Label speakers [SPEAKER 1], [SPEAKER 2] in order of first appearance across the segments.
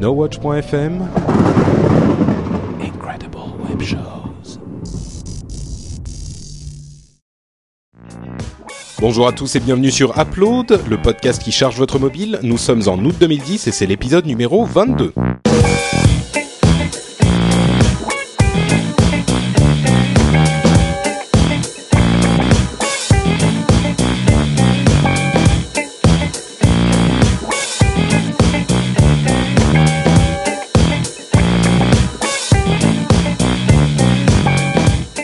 [SPEAKER 1] NoWatch.fm Incredible Web Shows. Bonjour à tous et bienvenue sur Upload, le podcast qui charge votre mobile. Nous sommes en août 2010 et c'est l'épisode numéro 22.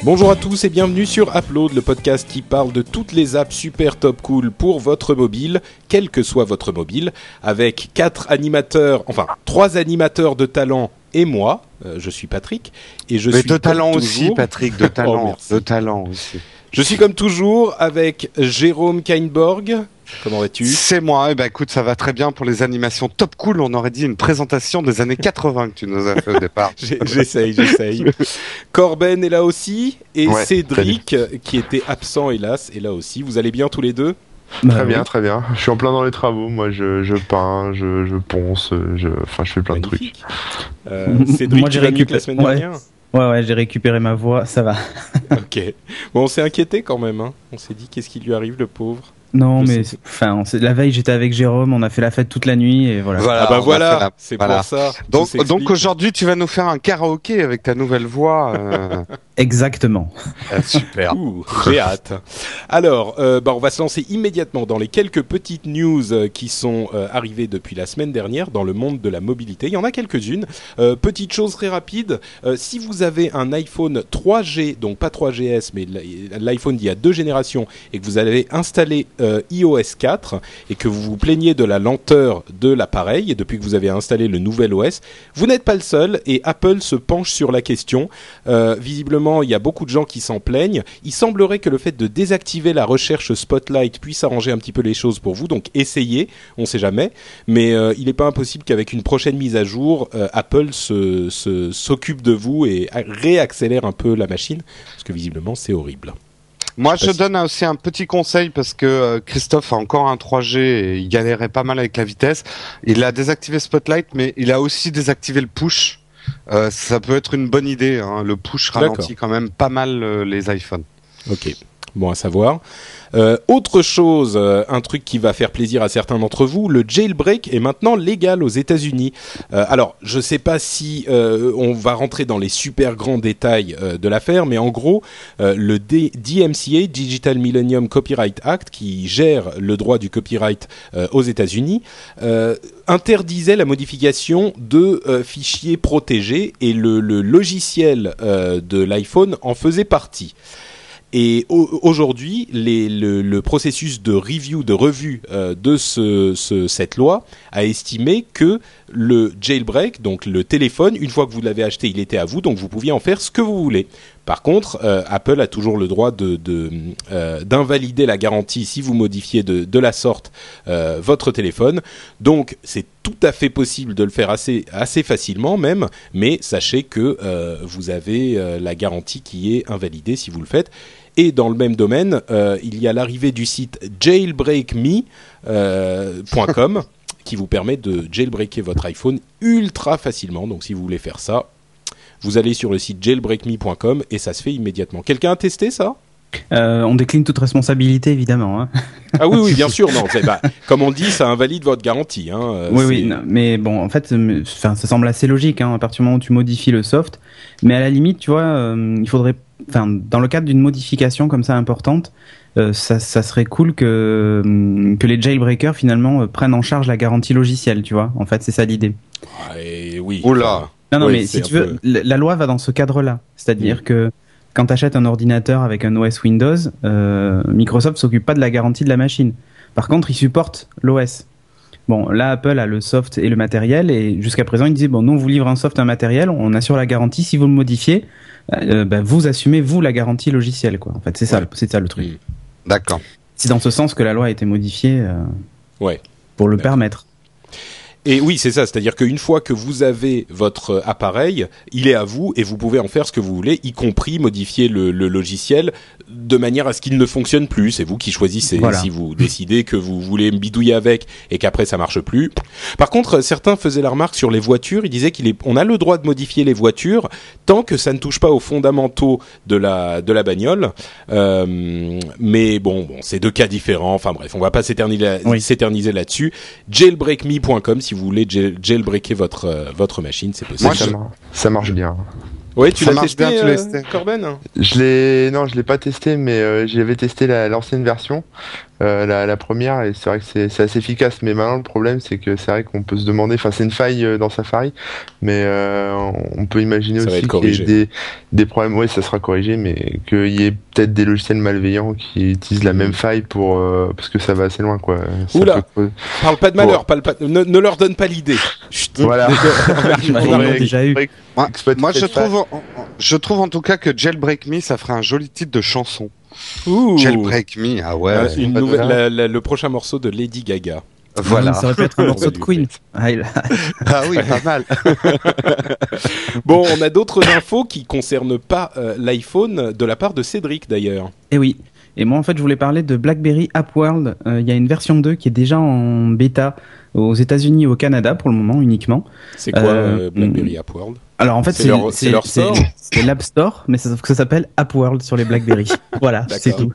[SPEAKER 1] Bonjour à tous et bienvenue sur Upload, le podcast qui parle de toutes les apps super top cool pour votre mobile, quel que soit votre mobile, avec quatre animateurs, enfin trois animateurs de talent et moi, euh, je suis Patrick, et je
[SPEAKER 2] Mais
[SPEAKER 1] suis
[SPEAKER 2] de talent
[SPEAKER 1] toujours-
[SPEAKER 2] aussi, Patrick, de
[SPEAKER 1] Oh,
[SPEAKER 2] talent, de talent aussi.
[SPEAKER 1] Je suis comme toujours avec Jérôme Kainborg. Comment vas-tu?
[SPEAKER 2] C'est moi. Eh ben, écoute, ça va très bien pour les animations top cool. On aurait dit une présentation des années 80 que tu nous as fait au départ.
[SPEAKER 1] J'essaye, j'essaye. Corben est là aussi et
[SPEAKER 3] Ouais,
[SPEAKER 1] Cédric, qui était absent hélas, est là aussi. Vous allez bien tous les deux?
[SPEAKER 3] Très
[SPEAKER 4] Bah,
[SPEAKER 3] bien,
[SPEAKER 4] oui.
[SPEAKER 3] très bien. Je suis en plein dans les travaux. Moi, je, je peins, je, je ponce, je, enfin, je fais plein de trucs.
[SPEAKER 1] Euh, Cédric,
[SPEAKER 4] Moi,
[SPEAKER 1] tu
[SPEAKER 4] j'ai
[SPEAKER 1] que la
[SPEAKER 4] récupéré-
[SPEAKER 1] semaine
[SPEAKER 4] ouais.
[SPEAKER 1] dernière
[SPEAKER 4] Ouais, ouais, j'ai récupéré ma voix, ça va.
[SPEAKER 1] Ok. Bon, on s'est inquiété quand même. Hein. On s'est dit qu'est-ce qui lui arrive, le pauvre?
[SPEAKER 4] Non,
[SPEAKER 1] Je
[SPEAKER 4] mais enfin, la veille, j'étais avec Jérôme, on a fait la fête toute la nuit et voilà.
[SPEAKER 2] Voilà,
[SPEAKER 1] ah bah voilà,
[SPEAKER 2] la-
[SPEAKER 1] c'est
[SPEAKER 2] voilà.
[SPEAKER 1] pour ça.
[SPEAKER 2] Donc, donc aujourd'hui, tu vas nous faire un karaoké avec ta nouvelle voix. euh,
[SPEAKER 4] Exactement.
[SPEAKER 2] euh, super.
[SPEAKER 1] J'ai hâte. Alors, euh, bah, on va se lancer immédiatement dans les quelques petites news euh, qui sont euh, arrivées depuis la semaine dernière dans le monde de la mobilité. Il y en a quelques-unes. Euh, petite chose très rapide, euh, si vous avez un iPhone 3G, donc pas 3GS, mais l'i- l'iPhone d'il y a deux générations, et que vous avez installé euh, iOS 4, et que vous vous plaignez de la lenteur de l'appareil, depuis que vous avez installé le nouvel OS, vous n'êtes pas le seul, et Apple se penche sur la question. Euh, visiblement, il y a beaucoup de gens qui s'en plaignent. Il semblerait que le fait de désactiver la recherche Spotlight puisse arranger un petit peu les choses pour vous. Donc essayez, on ne sait jamais. Mais euh, il n'est pas impossible qu'avec une prochaine mise à jour, Apple se- se- s'occupe de vous et réaccélère un peu la machine. Parce que visiblement, c'est horrible.
[SPEAKER 2] Moi,
[SPEAKER 1] Je
[SPEAKER 2] donne aussi un petit conseil parce que euh, Christophe a encore un 3G et il galérait pas mal avec la vitesse. Il a désactivé Spotlight, mais il a aussi désactivé le push. Euh, ça peut être une bonne idée. Hein. Le push ralentit quand même pas mal euh, les iPhones.
[SPEAKER 1] Ok, bon à savoir. Euh, autre chose, euh, un truc qui va faire plaisir à certains d'entre vous, le jailbreak est maintenant légal aux États-Unis. Euh, alors, je sais pas si on va rentrer dans les super grands détails de l'affaire, mais en gros, le DMCA, Digital Millennium Copyright Act, qui gère le droit du copyright aux États-Unis, interdisait la modification de fichiers protégés et le, logiciel de l'iPhone en faisait partie. Et au- aujourd'hui, le, processus de review, de revue euh, de ce, ce- cette loi a estimé que le jailbreak, donc le téléphone, une fois que vous l'avez acheté, il était à vous, donc vous pouviez en faire ce que vous voulez. Par contre, euh, Apple a toujours le droit euh, d'invalider la garantie si vous modifiez de, la sorte votre téléphone. Donc, c'est tout à fait possible de le faire assez, facilement même, mais sachez que vous avez la garantie qui est invalidée si vous le faites. Et dans le même domaine, euh, il y a l'arrivée du site jailbreakme.com qui vous permet de jailbreaker votre iPhone ultra facilement. Donc si vous voulez faire ça, vous allez sur le site jailbreakme.com et ça se fait immédiatement. Quelqu'un a testé ça?
[SPEAKER 4] Euh, on décline toute responsabilité, évidemment. Hein.
[SPEAKER 1] Ah oui, oui, bien sûr. Non, bah, comme on dit, ça invalide votre garantie. Hein. Euh,
[SPEAKER 4] oui, oui, non, mais bon, en fait, euh, ça semble assez logique hein, à partir du moment où tu modifies le soft. Mais à la limite, tu vois, euh, il faudrait, enfin, dans le cadre d'une modification comme ça importante, euh, ça, ça serait cool que hum, que les jailbreakers finalement euh, prennent en charge la garantie logicielle, tu vois. En fait, c'est ça l'idée.
[SPEAKER 1] Ah, et oui.
[SPEAKER 2] Oula.
[SPEAKER 4] Non, non,
[SPEAKER 1] Oui,
[SPEAKER 4] mais si tu veux,
[SPEAKER 1] peu-
[SPEAKER 4] la loi va dans ce cadre-là. C'est-à-dire
[SPEAKER 1] Mm.
[SPEAKER 4] que quand tu achètes un ordinateur avec un OS Windows, euh, Microsoft s'occupe pas de la garantie de la machine. Par contre, il supporte l'OS. Bon, là, Apple a le soft et le matériel, et jusqu'à présent, il disait, bon, nous, on vous livre un soft, un matériel, on assure la garantie, si vous le modifiez, euh, bah, vous assumez, vous, la garantie logicielle, quoi. En fait, c'est ça,
[SPEAKER 1] Ouais.
[SPEAKER 4] c'est ça le truc.
[SPEAKER 1] Mm.
[SPEAKER 2] D'accord.
[SPEAKER 4] C'est dans ce sens que la loi a été modifiée, euh,
[SPEAKER 1] Ouais.
[SPEAKER 4] pour le permettre.
[SPEAKER 1] Et oui, c'est ça. C'est-à-dire qu'une fois que vous avez votre appareil, il est à vous et vous pouvez en faire ce que vous voulez, y compris modifier le, le logiciel de manière à ce qu'il ne fonctionne plus. C'est vous qui choisissez.
[SPEAKER 4] Voilà.
[SPEAKER 1] Si vous décidez que vous voulez me bidouiller avec et qu'après ça marche plus. Par contre, certains faisaient la remarque sur les voitures. Ils disaient qu'il est, on a le droit de modifier les voitures tant que ça ne touche pas aux fondamentaux de la de la bagnole. Euh, mais bon, bon, c'est deux cas différents. Enfin bref, on va pas s'éterniser
[SPEAKER 4] Oui.
[SPEAKER 1] s'éterniser là-dessus. Jailbreakme.com si vous voulez jail- jailbreaker votre euh, votre machine, c'est possible.
[SPEAKER 2] Moi,
[SPEAKER 3] ça marche bien.
[SPEAKER 1] Ouais, tu l'as testé,
[SPEAKER 2] bien, tu
[SPEAKER 1] euh,
[SPEAKER 2] testé.
[SPEAKER 1] Corben
[SPEAKER 3] Je l'ai, non, je l'ai pas testé, mais euh, j'avais testé la- l'ancienne version, euh, la, la première, et c'est vrai que c'est assez efficace. Mais maintenant, le problème, c'est que c'est vrai qu'on peut se demander, enfin, c'est une faille euh, dans Safari, mais euh, on peut imaginer
[SPEAKER 1] Ça
[SPEAKER 3] aussi qu'il y ait des, des problèmes. Oui, ça sera corrigé, mais qu'il y ait peut-être des logiciels malveillants qui utilisent la même faille pour, euh, parce que ça va assez loin, quoi. Ça
[SPEAKER 1] Oula.
[SPEAKER 3] peut-
[SPEAKER 1] Parle pas de malheur, parle pas, ne, ne leur donne pas l'idée.
[SPEAKER 3] Voilà.
[SPEAKER 4] Déjà eu.
[SPEAKER 2] Moi, je trouve, en- en- je trouve en tout cas que Jailbreak Me, ça ferait un joli titre de chanson. Jailbreak Me, ah ouais.
[SPEAKER 1] Une nouvelle, la- la- le prochain morceau de Lady Gaga.
[SPEAKER 2] Voilà.
[SPEAKER 4] Ça aurait pu être un morceau de Queen. Ah,
[SPEAKER 2] Ah oui, pas mal.
[SPEAKER 1] Bon, on a d'autres infos qui concernent pas euh, l'iPhone de la part de Cédric d'ailleurs.
[SPEAKER 4] Et oui. Et moi, en fait, je voulais parler de BlackBerry App World. Euh, Il y a une version 2 qui est déjà en bêta aux États-Unis et au Canada pour le moment uniquement.
[SPEAKER 1] C'est quoi
[SPEAKER 4] Euh,
[SPEAKER 1] euh, BlackBerry App World
[SPEAKER 4] Alors en fait,
[SPEAKER 1] C'est
[SPEAKER 4] c'est
[SPEAKER 1] leur- c'est leur store?
[SPEAKER 4] c'est l'App Store, mais ça, sauf que ça s'appelle App World sur les BlackBerry. voilà, c'est tout.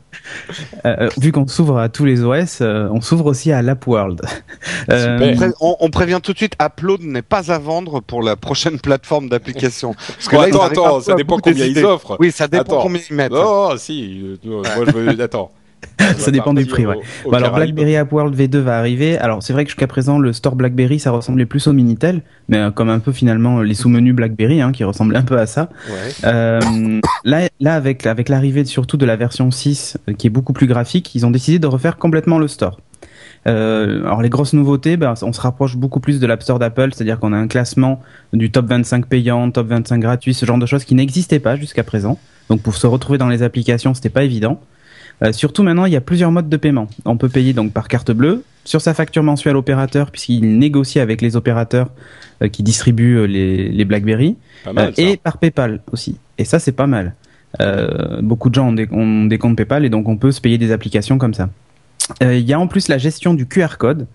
[SPEAKER 4] Euh, euh, vu qu'on s'ouvre à tous les OS, euh, on s'ouvre aussi à l'App World.
[SPEAKER 2] Pré- on, on prévient tout de suite, Upload n'est pas à vendre pour la prochaine plateforme d'application. Parce
[SPEAKER 1] Oh,
[SPEAKER 2] là, ils
[SPEAKER 1] Attends, attends, ça dépend combien
[SPEAKER 2] des
[SPEAKER 1] ils offrent.
[SPEAKER 2] Oui, ça dépend
[SPEAKER 1] Attends.
[SPEAKER 2] combien ils mettent.
[SPEAKER 1] Oh, si, moi je veux. Attends.
[SPEAKER 4] Ça dépend du prix, ouais.
[SPEAKER 1] Au,
[SPEAKER 4] Bah alors BlackBerry App World V2 va arriver. Alors c'est vrai que jusqu'à présent le store BlackBerry ça ressemblait plus au Minitel, mais euh, comme un peu finalement les sous-menus BlackBerry hein, qui ressemblaient un peu à ça.
[SPEAKER 1] Ouais.
[SPEAKER 4] Euh, là, là avec avec l'arrivée surtout de la version 6 euh, qui est beaucoup plus graphique, ils ont décidé de refaire complètement le store. Euh, alors les grosses nouveautés, ben, on se rapproche beaucoup plus de l'App Store d'Apple, c'est-à-dire qu'on a un classement du top 25 payant, top 25 gratuit, ce genre de choses qui n'existaient pas jusqu'à présent. Donc pour se retrouver dans les applications, c'était pas évident. Euh, surtout maintenant, il y a plusieurs modes de paiement. On peut payer donc par carte bleue, sur sa facture mensuelle opérateur, puisqu'il négocie avec les opérateurs euh, qui distribuent euh, les, les BlackBerry,
[SPEAKER 1] mal.
[SPEAKER 4] et par PayPal aussi. Et ça, c'est pas mal. Beaucoup de gens ont des, ont des comptes PayPal et donc on peut se payer des applications comme ça. Il y a en plus la gestion du QR code,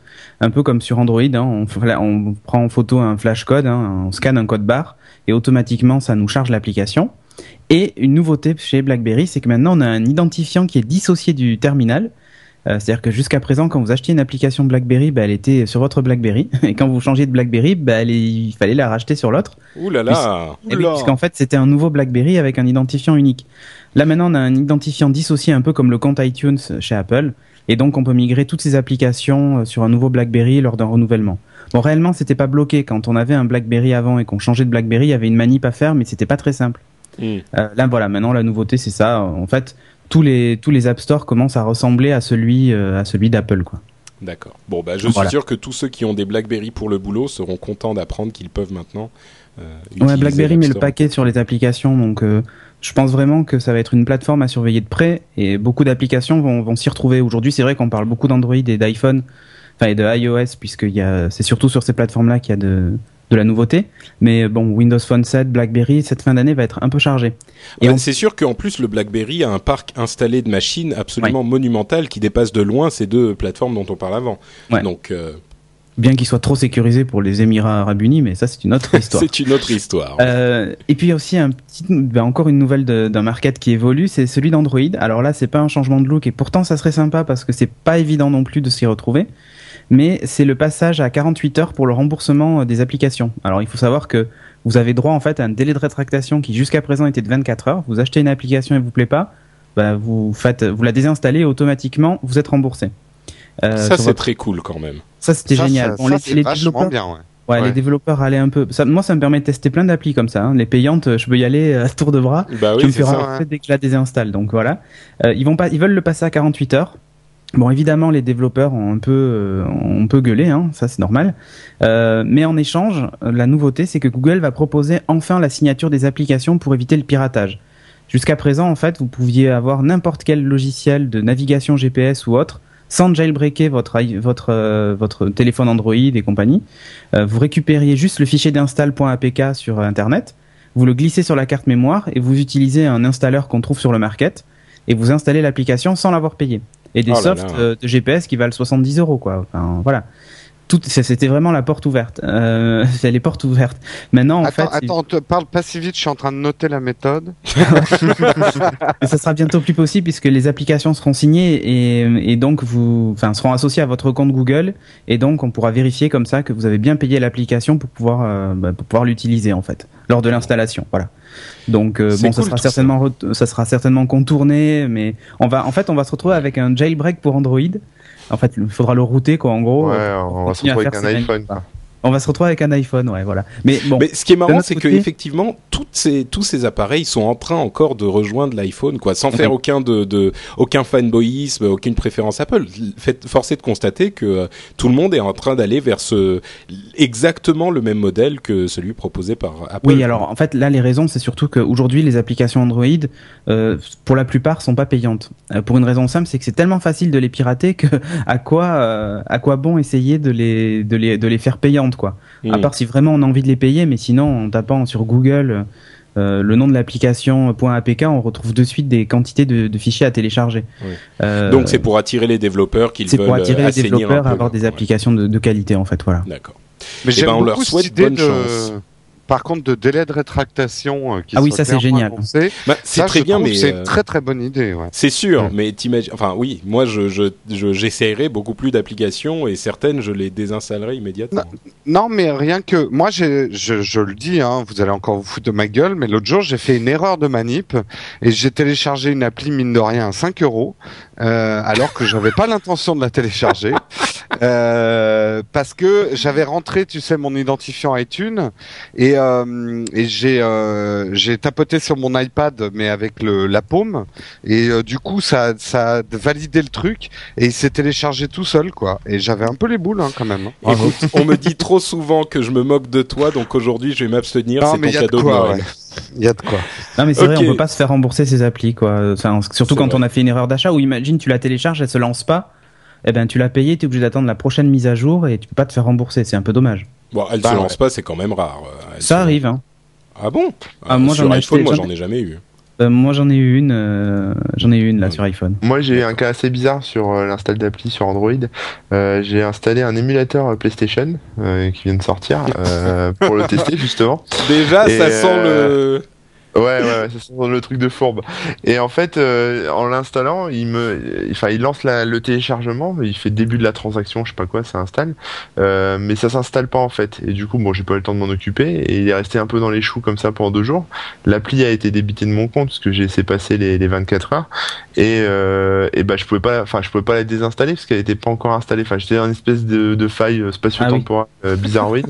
[SPEAKER 4] un peu comme sur Android. Hein, on prend en photo un flash code, hein, on scanne un code barre et automatiquement ça nous charge l'application. Et une nouveauté chez BlackBerry, c'est que maintenant on a un identifiant qui est dissocié du terminal. Euh, C'est-à-dire que jusqu'à présent, quand vous achetiez une application BlackBerry, bah, elle était sur votre BlackBerry, et quand vous changez de BlackBerry, bah, elle est- il fallait la racheter sur l'autre.
[SPEAKER 1] Ouh là là.
[SPEAKER 4] Eh oui, puisqu'en fait, c'était un nouveau BlackBerry avec un identifiant unique. Là, maintenant, on a un identifiant dissocié un peu comme le compte iTunes chez Apple. Et donc, on peut migrer toutes ces applications euh, sur un nouveau BlackBerry lors d'un renouvellement. Bon, réellement, c'était pas bloqué. Quand on avait un BlackBerry avant et qu'on changeait de BlackBerry, il y avait une manip à faire, mais c'était pas très simple. Euh, là, voilà, maintenant, la nouveauté, c'est ça. En fait, tous les, tous les App Store commencent à ressembler à celui, euh, à celui d'Apple, quoi.
[SPEAKER 1] D'accord. Bon, bah, je
[SPEAKER 4] Voilà.
[SPEAKER 1] suis sûr que tous ceux qui ont des BlackBerry pour le boulot seront contents d'apprendre qu'ils peuvent maintenant. Euh,
[SPEAKER 4] Ouais, BlackBerry met le paquet sur les applications, donc euh, je pense vraiment que ça va être une plateforme à surveiller de près et beaucoup d'applications vont, vont s'y retrouver. Aujourd'hui, c'est vrai qu'on parle beaucoup d'Android et d'iPhone, enfin et de iOS, puisque c'est surtout sur ces plateformes-là qu'il y a de, de la nouveauté. Mais bon, Windows Phone 7, BlackBerry, cette fin d'année va être un peu chargée. Et
[SPEAKER 1] Ouais,
[SPEAKER 4] on-
[SPEAKER 1] C'est sûr qu'en plus le BlackBerry a un parc installé de machines absolument monumental qui dépasse de loin ces deux plateformes dont on parle avant.
[SPEAKER 4] Ouais.
[SPEAKER 1] Donc euh,
[SPEAKER 4] Bien qu'il soit trop sécurisé pour les Émirats Arabes Unis, mais ça c'est une autre histoire.
[SPEAKER 1] c'est une autre histoire.
[SPEAKER 4] Euh, et puis aussi un petit, ben encore une nouvelle d'un market qui évolue, c'est celui d'Android. Alors là, c'est pas un changement de look et pourtant ça serait sympa parce que c'est pas évident non plus de s'y retrouver. Mais c'est le passage à 48 heures pour le remboursement euh, des applications. Alors il faut savoir que vous avez droit en fait à un délai de rétractation qui jusqu'à présent était de 24 heures. Vous achetez une application et vous plaît pas, bah, vous faites, vous la désinstallez et automatiquement vous êtes remboursé. Euh,
[SPEAKER 1] ça c'est
[SPEAKER 4] votre-
[SPEAKER 1] très cool quand même.
[SPEAKER 4] ça c'était génial.
[SPEAKER 2] ça-
[SPEAKER 4] Bon,
[SPEAKER 2] ça,
[SPEAKER 4] les- développeurs-
[SPEAKER 2] bien, ouais.
[SPEAKER 4] Ouais,
[SPEAKER 2] Ouais.
[SPEAKER 4] les développeurs allaient un peu. Ça, moi, ça me permet de tester plein d'applis comme ça. hein. Les payantes, euh, je peux y aller à tour de bras.
[SPEAKER 1] Bah
[SPEAKER 4] je
[SPEAKER 1] oui,
[SPEAKER 4] me fais
[SPEAKER 1] ça.
[SPEAKER 4] rembourser dès que je la désinstalle. Donc voilà. Euh, ils vont pas, ils veulent le passer à 48 heures. Bon, évidemment, les développeurs ont un peu, euh, ont un peu gueulé, hein, ça c'est normal. Euh, mais en échange, la nouveauté, c'est que Google va proposer enfin la signature des applications pour éviter le piratage. Jusqu'à présent, en fait, vous pouviez avoir n'importe quel logiciel de navigation GPS ou autre sans jailbreaker votre votre euh, votre téléphone Android et compagnie. Euh, vous récupériez juste le fichier d'install.apk sur internet, vous le glissez sur la carte mémoire et vous utilisez un installeur qu'on trouve sur le market et vous installez l'application sans l'avoir payé. Et des
[SPEAKER 1] Oh là
[SPEAKER 4] softs
[SPEAKER 1] là.
[SPEAKER 4] euh, de GPS qui valent 70 euros quoi. Enfin voilà. C'était vraiment la porte ouverte. Euh, c'est les portes ouvertes. Maintenant, en
[SPEAKER 2] attends,
[SPEAKER 4] fait,
[SPEAKER 2] attends, te parle pas si vite, je suis en train de noter la méthode.
[SPEAKER 4] Mais ça sera bientôt plus possible puisque les applications seront signées et, et donc vous, enfin, seront associées à votre compte Google et donc on pourra vérifier comme ça que vous avez bien payé l'application pour pouvoir, euh, bah, pour pouvoir l'utiliser en fait lors de l'installation. Voilà. Donc euh, bon, ça sera
[SPEAKER 1] ça.
[SPEAKER 4] certainement, ça sera certainement contourné, mais on va, en fait, on va se retrouver avec un jailbreak pour Android. En fait, il faudra le router quoi. En gros,
[SPEAKER 3] Ouais,
[SPEAKER 4] euh,
[SPEAKER 3] on va se retrouver avec un iPhone. quoi.
[SPEAKER 4] On va se retrouver avec un iPhone, ouais, voilà. Mais bon,
[SPEAKER 1] Mais ce qui est marrant, c'est que effectivement, toutes ces, tous ces appareils sont en train encore de rejoindre l'iPhone, quoi, sans
[SPEAKER 4] Ok.
[SPEAKER 1] faire aucun de, de aucun fanboyisme, aucune préférence Apple. Fait, force est de constater que euh, tout le monde est en train d'aller vers ce exactement le même modèle que celui proposé par Apple.
[SPEAKER 4] Oui, alors en fait, là, les raisons, c'est surtout qu'aujourd'hui, les applications Android, euh, pour la plupart, sont pas payantes. Euh, pour une raison simple, c'est que c'est tellement facile de les pirater que à quoi, à quoi bon essayer de les, de les, de les faire payantes, quoi. À part si vraiment on a envie de les payer, mais sinon, en tapant sur Google euh, le nom de l'application .apk, on retrouve de suite des quantités de, de fichiers à télécharger.
[SPEAKER 1] Oui.
[SPEAKER 4] Euh,
[SPEAKER 1] Donc c'est pour attirer les développeurs qu'ils
[SPEAKER 4] c'est
[SPEAKER 1] veulent
[SPEAKER 4] pour attirer
[SPEAKER 1] euh,
[SPEAKER 4] les développeurs à avoir des
[SPEAKER 1] ouais.
[SPEAKER 4] applications de, de qualité, en fait, voilà.
[SPEAKER 1] D'accord.
[SPEAKER 2] Mais
[SPEAKER 1] Eh
[SPEAKER 2] j'aime
[SPEAKER 1] ben, on leur
[SPEAKER 2] beaucoup
[SPEAKER 1] souhaite bonne
[SPEAKER 2] de...
[SPEAKER 1] chance.
[SPEAKER 2] Par contre, de délai de rétractation euh, qui
[SPEAKER 4] Ah oui, ça, c'est
[SPEAKER 2] clairement
[SPEAKER 4] génial.
[SPEAKER 1] Bah, c'est très
[SPEAKER 2] je
[SPEAKER 1] bien, mais
[SPEAKER 2] c'est
[SPEAKER 1] euh,
[SPEAKER 2] une très très bonne idée. Ouais.
[SPEAKER 1] C'est sûr,
[SPEAKER 3] Mm.
[SPEAKER 1] mais t'imagines. Enfin, oui, moi, je, je, je- j'essayerai beaucoup plus d'applications et certaines, je les désinstallerai immédiatement.
[SPEAKER 2] Non, mais rien que moi, je, je le dis, hein, vous allez encore vous foutre de ma gueule, mais l'autre jour, j'ai fait une erreur de manip et j'ai téléchargé une appli mine de rien à 5 euros, euh, alors que j'avais pas l'intention de la télécharger, euh, parce que j'avais rentré, tu sais, mon identifiant iTunes et, euh, et j'ai, euh, j'ai tapoté sur mon iPad, mais avec le, la paume, et euh, du coup, ça, ça a validé le truc et il s'est téléchargé tout seul, quoi. Et j'avais un peu les boules, hein, quand même. hein.
[SPEAKER 1] Écoute, on me dit trop souvent que je me moque de toi, donc aujourd'hui, je vais m'abstenir.
[SPEAKER 2] Non,
[SPEAKER 1] C'est
[SPEAKER 2] mais
[SPEAKER 1] ton
[SPEAKER 2] y a de
[SPEAKER 1] cadeau de
[SPEAKER 2] quoi,
[SPEAKER 1] Noël.
[SPEAKER 2] ouais. Il y a de quoi.
[SPEAKER 4] Non mais c'est vrai, on peut pas se faire rembourser ses applis quoi. Enfin, surtout quand
[SPEAKER 1] vrai.
[SPEAKER 4] on a fait une erreur d'achat ou imagine tu la télécharges, elle se lance pas. Eh ben tu l'as payé, tu es obligé d'attendre la prochaine mise à jour et tu peux pas te faire rembourser, c'est un peu dommage.
[SPEAKER 1] Bon, elle
[SPEAKER 2] Bah,
[SPEAKER 1] se
[SPEAKER 2] ouais.
[SPEAKER 1] lance pas, c'est quand même rare. euh, elle
[SPEAKER 4] Ça
[SPEAKER 1] se-
[SPEAKER 4] arrive hein.
[SPEAKER 1] Ah bon?
[SPEAKER 4] Ah, moi,
[SPEAKER 1] Sur
[SPEAKER 4] j'en ai
[SPEAKER 1] iPhone,
[SPEAKER 4] acheté-
[SPEAKER 1] moi,
[SPEAKER 4] j'en
[SPEAKER 1] ai jamais eu.
[SPEAKER 4] Euh, moi j'en ai eu une, euh, j'en ai eu une là
[SPEAKER 1] Ouais.
[SPEAKER 4] sur iPhone.
[SPEAKER 3] Moi, j'ai eu un cas assez bizarre sur euh, l'install d'appli sur Android. Euh, j'ai installé un émulateur euh, PlayStation euh, qui vient de sortir euh, pour le tester justement.
[SPEAKER 1] Déjà,
[SPEAKER 3] Et,
[SPEAKER 1] ça sent
[SPEAKER 3] euh,
[SPEAKER 1] le.
[SPEAKER 3] Ouais, ouais, ouais, sent le truc de fourbe. Et en fait, euh, en l'installant, il me, enfin, il lance la- le téléchargement, il fait début de la transaction, je sais pas quoi, ça installe, euh, mais ça s'installe pas en fait. Et du coup, bon, j'ai pas eu le temps de m'en occuper, et il est resté un peu dans les choux comme ça pendant deux jours. L'appli a été débitée de mon compte parce que j'ai laissé passer les, les 24 heures, et, euh, et bah, je pouvais pas, enfin, je pouvais pas la désinstaller parce qu'elle était pas encore installée. Enfin, j'étais dans une espèce de, de faille euh, spatio-temporelle euh, bizarroïde.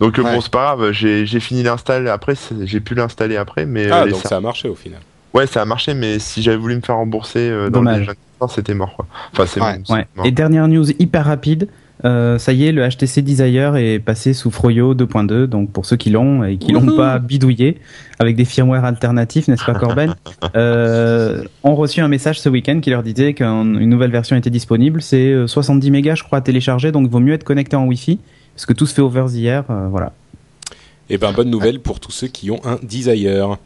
[SPEAKER 3] Donc
[SPEAKER 2] Ouais.
[SPEAKER 3] bon, c'est pas grave, j'ai j'ai fini l'install après, c'est- j'ai pu l'installer après, mais
[SPEAKER 1] Ah,
[SPEAKER 3] euh, les
[SPEAKER 1] donc ça a marché au final.
[SPEAKER 3] Ouais, ça a marché, mais si j'avais voulu me faire rembourser euh, dans
[SPEAKER 4] Dommage.
[SPEAKER 3] les 24 heures, c'était mort, quoi. Enfin, c'est
[SPEAKER 2] Ouais,
[SPEAKER 3] bon, c'est
[SPEAKER 4] Ouais.
[SPEAKER 3] mort.
[SPEAKER 4] Et dernière news hyper rapide, euh, ça y est, le HTC Desire est passé sous Froyo 2.2, donc pour ceux qui l'ont et qui l'ont pas bidouillé, avec des firmware alternatifs, n'est-ce pas Corben euh, ont reçu un message ce week-end qui leur disait qu'une nouvelle version était disponible. C'est euh, 70 mégas, je crois, à télécharger, donc il vaut mieux être connecté en Wi-Fi, parce que tout se fait over the air, euh, voilà.
[SPEAKER 1] Eh ben, bonne nouvelle pour tous ceux qui ont un Desire.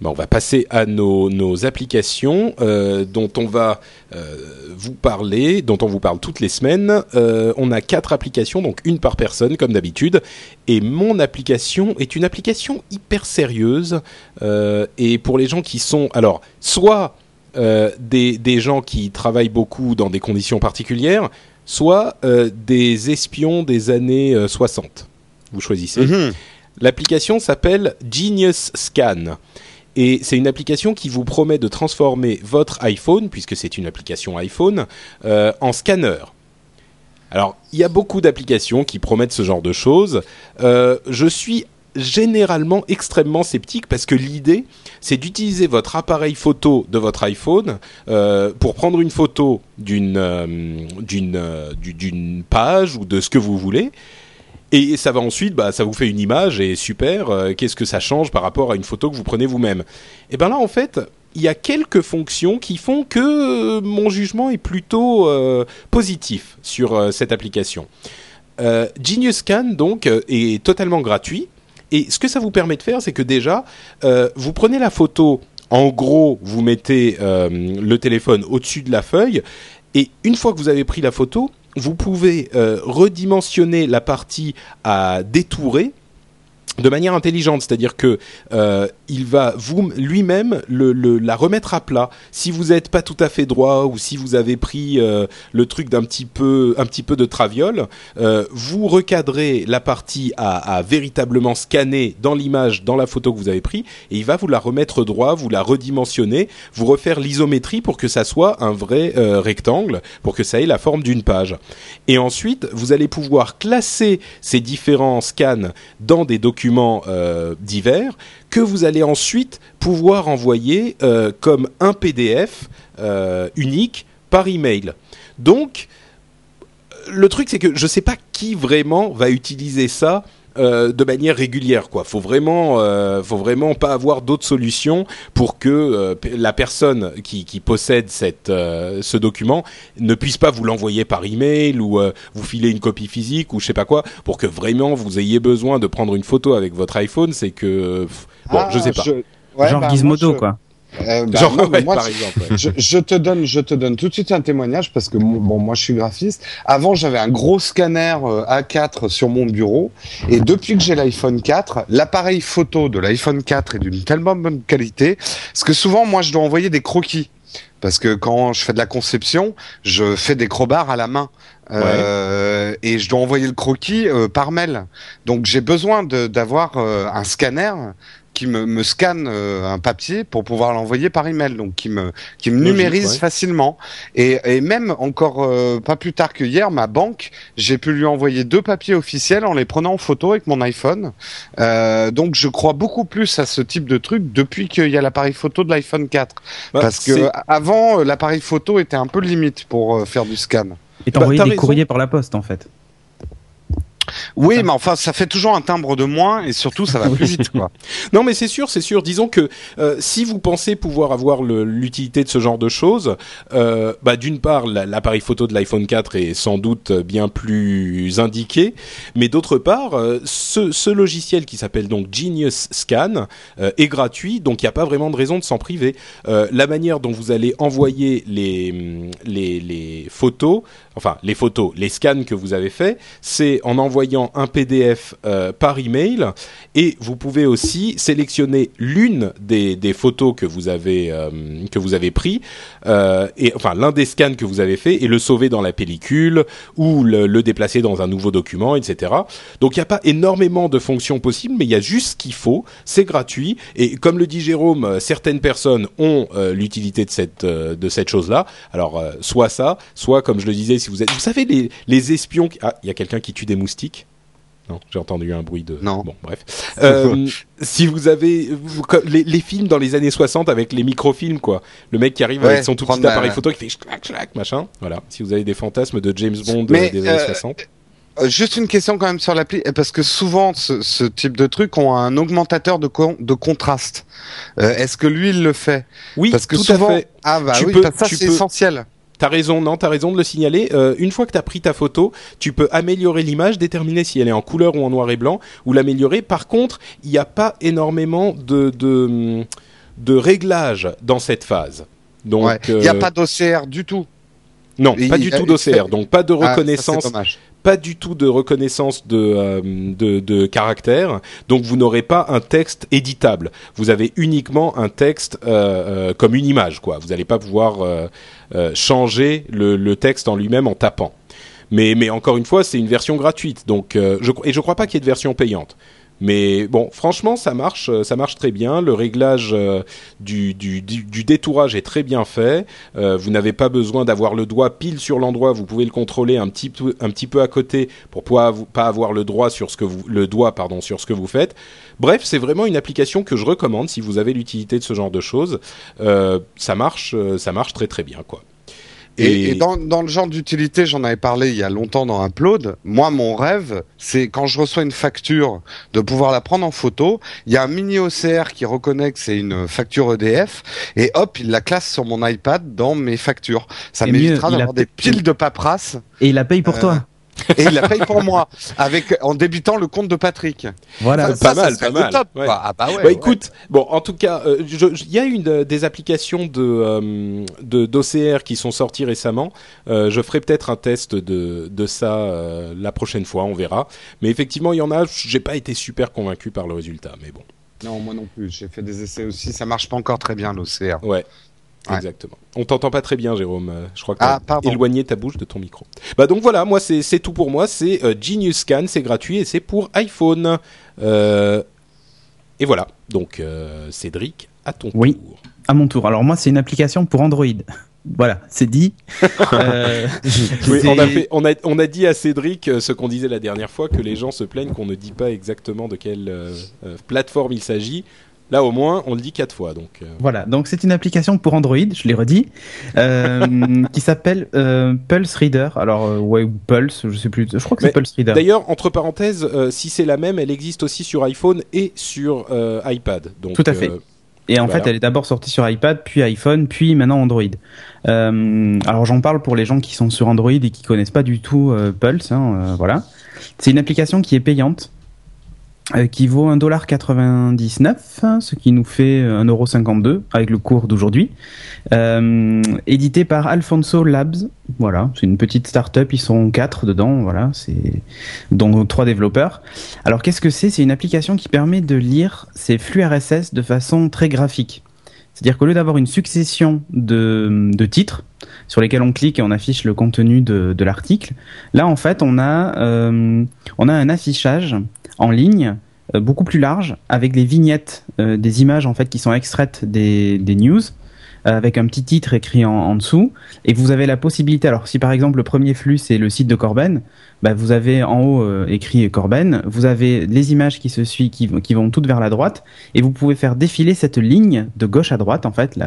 [SPEAKER 1] Ben, on va passer à nos, applications euh, dont on va euh, vous parler, dont on vous parle toutes les semaines. Euh, on a quatre applications, donc une par personne comme d'habitude. Et mon application est une application hyper sérieuse. et pour les gens qui sont, alors, soit des, gens qui travaillent beaucoup dans des conditions particulières, soit des espions des années euh, 60. Vous choisissez.
[SPEAKER 2] Mhm.
[SPEAKER 1] L'application s'appelle Genius Scan. Et c'est une application qui vous promet de transformer votre iPhone, puisque c'est une application iPhone, euh, en scanner. Alors, il y a beaucoup d'applications qui promettent ce genre de choses. Euh, je suis généralement extrêmement sceptique parce que l'idée, c'est d'utiliser votre appareil photo de votre iPhone euh, pour prendre une photo d'une d'une du- d'une page ou de ce que vous voulez. Et ça va ensuite, bah, ça vous fait une image et super. euh, Qu'est-ce que ça change par rapport à une photo que vous prenez vous-même? Et ben là, en fait, il y a quelques fonctions qui font que euh, mon jugement est plutôt euh, positif sur cette application. Euh, Genius Scan donc est totalement gratuit et ce que ça vous permet de faire, c'est que déjà vous prenez la photo. En gros, vous mettez le téléphone au-dessus de la feuille et une fois que vous avez pris la photo, vous pouvez euh, redimensionner la partie à détourer de manière intelligente, c'est-à-dire que euh, il va vous lui-même le, la remettre à plat. Si vous n'êtes pas tout à fait droit ou si vous avez pris euh, le truc d'un petit peu un petit peu de traviole, euh, vous recadrez la partie à, à véritablement scanner dans l'image, dans la photo que vous avez pris, et il va vous la remettre droit, vous la redimensionner, vous refaire l'isométrie pour que ça soit un vrai rectangle, pour que ça ait la forme d'une page. Et ensuite, vous allez pouvoir classer ces différents scans dans des documents euh, divers que vous allez ensuite pouvoir envoyer euh, comme un PDF euh, unique par email. Donc, le truc c'est que je sais pas qui vraiment va utiliser ça euh, de manière régulière quoi. Faut vraiment euh, faut vraiment pas avoir d'autres solutions pour que euh, la personne qui, qui possède cette euh, ce document ne puisse pas vous l'envoyer par email ou euh, vous filer une copie physique ou je sais pas quoi pour que vraiment vous ayez besoin de prendre une photo avec votre iPhone, c'est que pff, bon,
[SPEAKER 5] Ah,
[SPEAKER 1] je sais pas.
[SPEAKER 5] ouais,
[SPEAKER 4] Genre
[SPEAKER 5] bah,
[SPEAKER 4] Gizmodo,
[SPEAKER 5] je-
[SPEAKER 4] quoi.
[SPEAKER 5] Euh, bah,
[SPEAKER 1] Genre
[SPEAKER 5] non, mais
[SPEAKER 1] ouais,
[SPEAKER 5] moi,
[SPEAKER 1] par exemple. ouais.
[SPEAKER 5] je, je te donne, je te donne tout de suite un témoignage parce que bon, moi je suis graphiste. Avant, j'avais un gros scanner euh, A4 sur mon bureau et depuis que j'ai l'iPhone 4, l'appareil photo de l'iPhone 4 est d'une tellement bonne qualité parce que souvent, moi, je dois envoyer des croquis. Parce que quand je fais de la conception, je fais des crowbars à la main. Euh, et je dois envoyer le croquis euh, par mail. Donc j'ai besoin d'avoir euh, un scanner qui me, me scanne euh, un papier pour pouvoir l'envoyer par email, donc qui me qui me
[SPEAKER 1] Logique,
[SPEAKER 5] numérise
[SPEAKER 1] ouais.
[SPEAKER 5] facilement. Et, et même encore euh, pas plus tard que hier, ma banque, j'ai pu lui envoyer deux papiers officiels en les prenant en photo avec mon iPhone. Euh, donc je crois beaucoup plus à ce type de truc depuis qu'il y a l'appareil photo de l'iPhone 4.
[SPEAKER 1] Bah,
[SPEAKER 5] Parce que avant, l'appareil photo était un peu limite pour euh, faire du scan.
[SPEAKER 4] Et
[SPEAKER 1] Bah,
[SPEAKER 4] t'envoyais
[SPEAKER 1] t'as
[SPEAKER 4] des
[SPEAKER 1] raison.
[SPEAKER 4] courriers par la poste, en fait.
[SPEAKER 5] Oui, mais enfin, ça fait toujours un timbre de moins et surtout, ça va plus vite, quoi.
[SPEAKER 1] Non, mais c'est sûr, c'est sûr. Disons que euh, si vous pensez pouvoir avoir l'utilité de ce genre de choses, euh, bah, d'une part, la- l'appareil photo de l'iPhone 4 est sans doute bien plus indiqué, mais d'autre part, euh, ce, ce logiciel qui s'appelle donc Genius Scan est gratuit, donc il n'y a pas vraiment de raison de s'en priver. La manière dont vous allez envoyer les, les, les photos, enfin les photos, les scans que vous avez faits, c'est en envoyant un PDF euh, par email et vous pouvez aussi sélectionner l'une des, des photos que vous avez euh, que vous avez pris euh, et enfin l'un des scans que vous avez fait et le sauver dans la pellicule ou le, le déplacer dans un nouveau document, etc. Donc il n'y a pas énormément de fonctions possibles, mais il y a juste ce qu'il faut. C'est gratuit et comme le dit Jérôme, euh, certaines personnes ont euh, l'utilité de cette euh, de cette chose-là. Alors euh, soit ça, soit comme je le disais, si vous êtes, vous savez les les espions. qui- Ah, il y a quelqu'un qui tue des moustiques? Non, j'ai entendu un bruit de.
[SPEAKER 5] Non.
[SPEAKER 1] Bon, bref. Euh, si vous avez vous- les, les films dans les années 60 avec les microfilms, quoi. Le mec qui arrive
[SPEAKER 5] Ouais,
[SPEAKER 1] avec son tout petit appareil photo qui fait schlac, schlac, machin. Voilà. Si vous avez des fantasmes de James Bond
[SPEAKER 5] Mais,
[SPEAKER 1] euh, des années
[SPEAKER 5] euh,
[SPEAKER 1] 60.
[SPEAKER 5] Euh, Juste une question quand même sur l'appli, euh, parce que souvent ce, ce type de truc ont un augmentateur de, con- de contraste. Euh, Est-ce que lui il le fait?
[SPEAKER 1] Oui,
[SPEAKER 5] Parce que
[SPEAKER 1] tout
[SPEAKER 5] souvent,
[SPEAKER 1] à fait.
[SPEAKER 5] ah bah
[SPEAKER 1] Tu
[SPEAKER 5] oui,
[SPEAKER 1] peux-
[SPEAKER 5] ça c'est
[SPEAKER 1] peux-
[SPEAKER 5] essentiel.
[SPEAKER 1] T'as raison, non, t'as raison de le signaler. Euh, une fois que t'as pris ta photo, tu peux améliorer l'image, déterminer si elle est en couleur ou en noir et blanc, ou l'améliorer. Par contre, il n'y a pas énormément de, de, de réglages dans cette phase. Donc,
[SPEAKER 5] Ouais. Il n'y a
[SPEAKER 1] euh,
[SPEAKER 5] pas d'OCR du tout.
[SPEAKER 1] non, pas du tout d'OCR, donc pas de
[SPEAKER 5] Ah, ça,
[SPEAKER 1] reconnaissance pas du tout de reconnaissance de, euh, de, de caractère, donc vous n'aurez pas un texte éditable. Vous avez uniquement un texte euh, euh, comme une image, quoi. Vous n'allez pas pouvoir changer le, texte en lui-même en tapant. Mais, encore une fois, c'est une version gratuite, donc euh, je, et je crois pas qu'il y ait de version payante. Mais bon, franchement, ça marche, euh, ça marche très bien. Le réglage euh, du, du, détourage est très bien fait. Euh, vous n'avez pas besoin d'avoir le doigt pile sur l'endroit. Vous pouvez le contrôler un petit peu, un petit peu à côté pour pas pas avoir le droit sur ce que vous, le doigt pardon sur ce que vous faites. Bref, c'est vraiment une application que je recommande si vous avez l'utilité de ce genre de choses. Ça marche, ça marche très très bien quoi.
[SPEAKER 5] Et, et dans, dans le genre d'utilité, j'en avais parlé il y a longtemps dans Upload. Moi, mon rêve, c'est quand je reçois une facture, de pouvoir la prendre en photo. Il y a un mini OCR qui reconnaît que c'est une facture EDF, et hop, il la classe sur mon iPad dans mes factures. Ça m'évitera d'avoir des piles de paperasse,
[SPEAKER 4] Et il la paye pour
[SPEAKER 5] Euh,
[SPEAKER 4] toi.
[SPEAKER 5] Et il la paye pour moi, avec en débitant le compte de Patrick.
[SPEAKER 4] Voilà.
[SPEAKER 5] Ça,
[SPEAKER 1] pas
[SPEAKER 5] ça,
[SPEAKER 1] mal,
[SPEAKER 5] ça
[SPEAKER 1] pas mal.
[SPEAKER 5] top,
[SPEAKER 1] Ouais.
[SPEAKER 5] quoi. Ah bah ouais.
[SPEAKER 1] Bah
[SPEAKER 5] ouais.
[SPEAKER 1] écoute, bon en tout cas, euh, il y a une euh, des applications de euh, de d'OCR qui sont sorties récemment. Euh, je ferai peut-être un test de de ça euh, la prochaine fois, on verra. Mais effectivement, il y en a. J'ai pas été super convaincu par le résultat, mais bon.
[SPEAKER 5] Non, moi non plus. J'ai fait des essais aussi. Ça marche pas encore très bien l'OCR.
[SPEAKER 1] Ouais.
[SPEAKER 5] Ouais.
[SPEAKER 1] Exactement. On t'entend pas très bien, Jérôme. Euh, Je crois que
[SPEAKER 5] Ah,
[SPEAKER 1] t'as éloigné ta bouche de ton micro. Bah donc voilà, moi c'est tout pour moi. C'est euh, Genius Scan, c'est gratuit et c'est pour iPhone. Euh, et voilà. Donc euh, Cédric, à ton
[SPEAKER 4] Oui.
[SPEAKER 1] tour.
[SPEAKER 4] À mon tour. Alors moi, c'est une application pour Android. Voilà, c'est dit. Euh,
[SPEAKER 1] Oui, on a, fait, on, a, on a dit à Cédric ce qu'on disait la dernière fois, que les gens se plaignent qu'on ne dit pas exactement de quelle plateforme il s'agit. Là, au moins, on le dit quatre fois. Donc, euh,
[SPEAKER 4] Voilà, donc c'est une application pour Android, je l'ai redit, euh, qui s'appelle euh, Pulse Reader. Alors, euh, ouais, Pulse, je sais plus. Je crois que c'est Pulse Reader.
[SPEAKER 1] D'ailleurs, entre parenthèses, si c'est la même, elle existe aussi sur iPhone et sur iPad. Donc,
[SPEAKER 4] Tout à fait. Et en
[SPEAKER 1] Voilà.
[SPEAKER 4] fait, elle est d'abord sortie sur iPad, puis iPhone, puis maintenant Android. Euh, alors j'en parle pour les gens qui sont sur Android et qui connaissent pas du tout euh, Pulse. Hein, euh, voilà, c'est une application qui est payante, euh, qui vaut 1,99$, hein, ce qui nous fait 1,52€ avec le cours d'aujourd'hui. Euh, édité par Alfonso Labs. Voilà, c'est une petite start-up. Ils sont quatre dedans. Voilà, c'est dont trois développeurs. Alors qu'est-ce que c'est? C'est une application qui permet de lire ces flux RSS de façon très graphique. C'est-à-dire qu'au lieu d'avoir une succession de, de titres sur lesquels on clique et on affiche le contenu de, de l'article, là en fait on a, euh, on a un affichage en ligne euh, beaucoup plus large avec les vignettes euh, des images en fait qui sont extraites des, des news euh, avec un petit titre écrit en, dessous. Et vous avez la possibilité alors si par exemple le premier flux c'est le site de Corben bah, vous avez en haut écrit Corben, vous avez les images qui se suivent, qui, vont- toutes vers la droite, et vous pouvez faire défiler cette ligne de gauche à droite, en fait,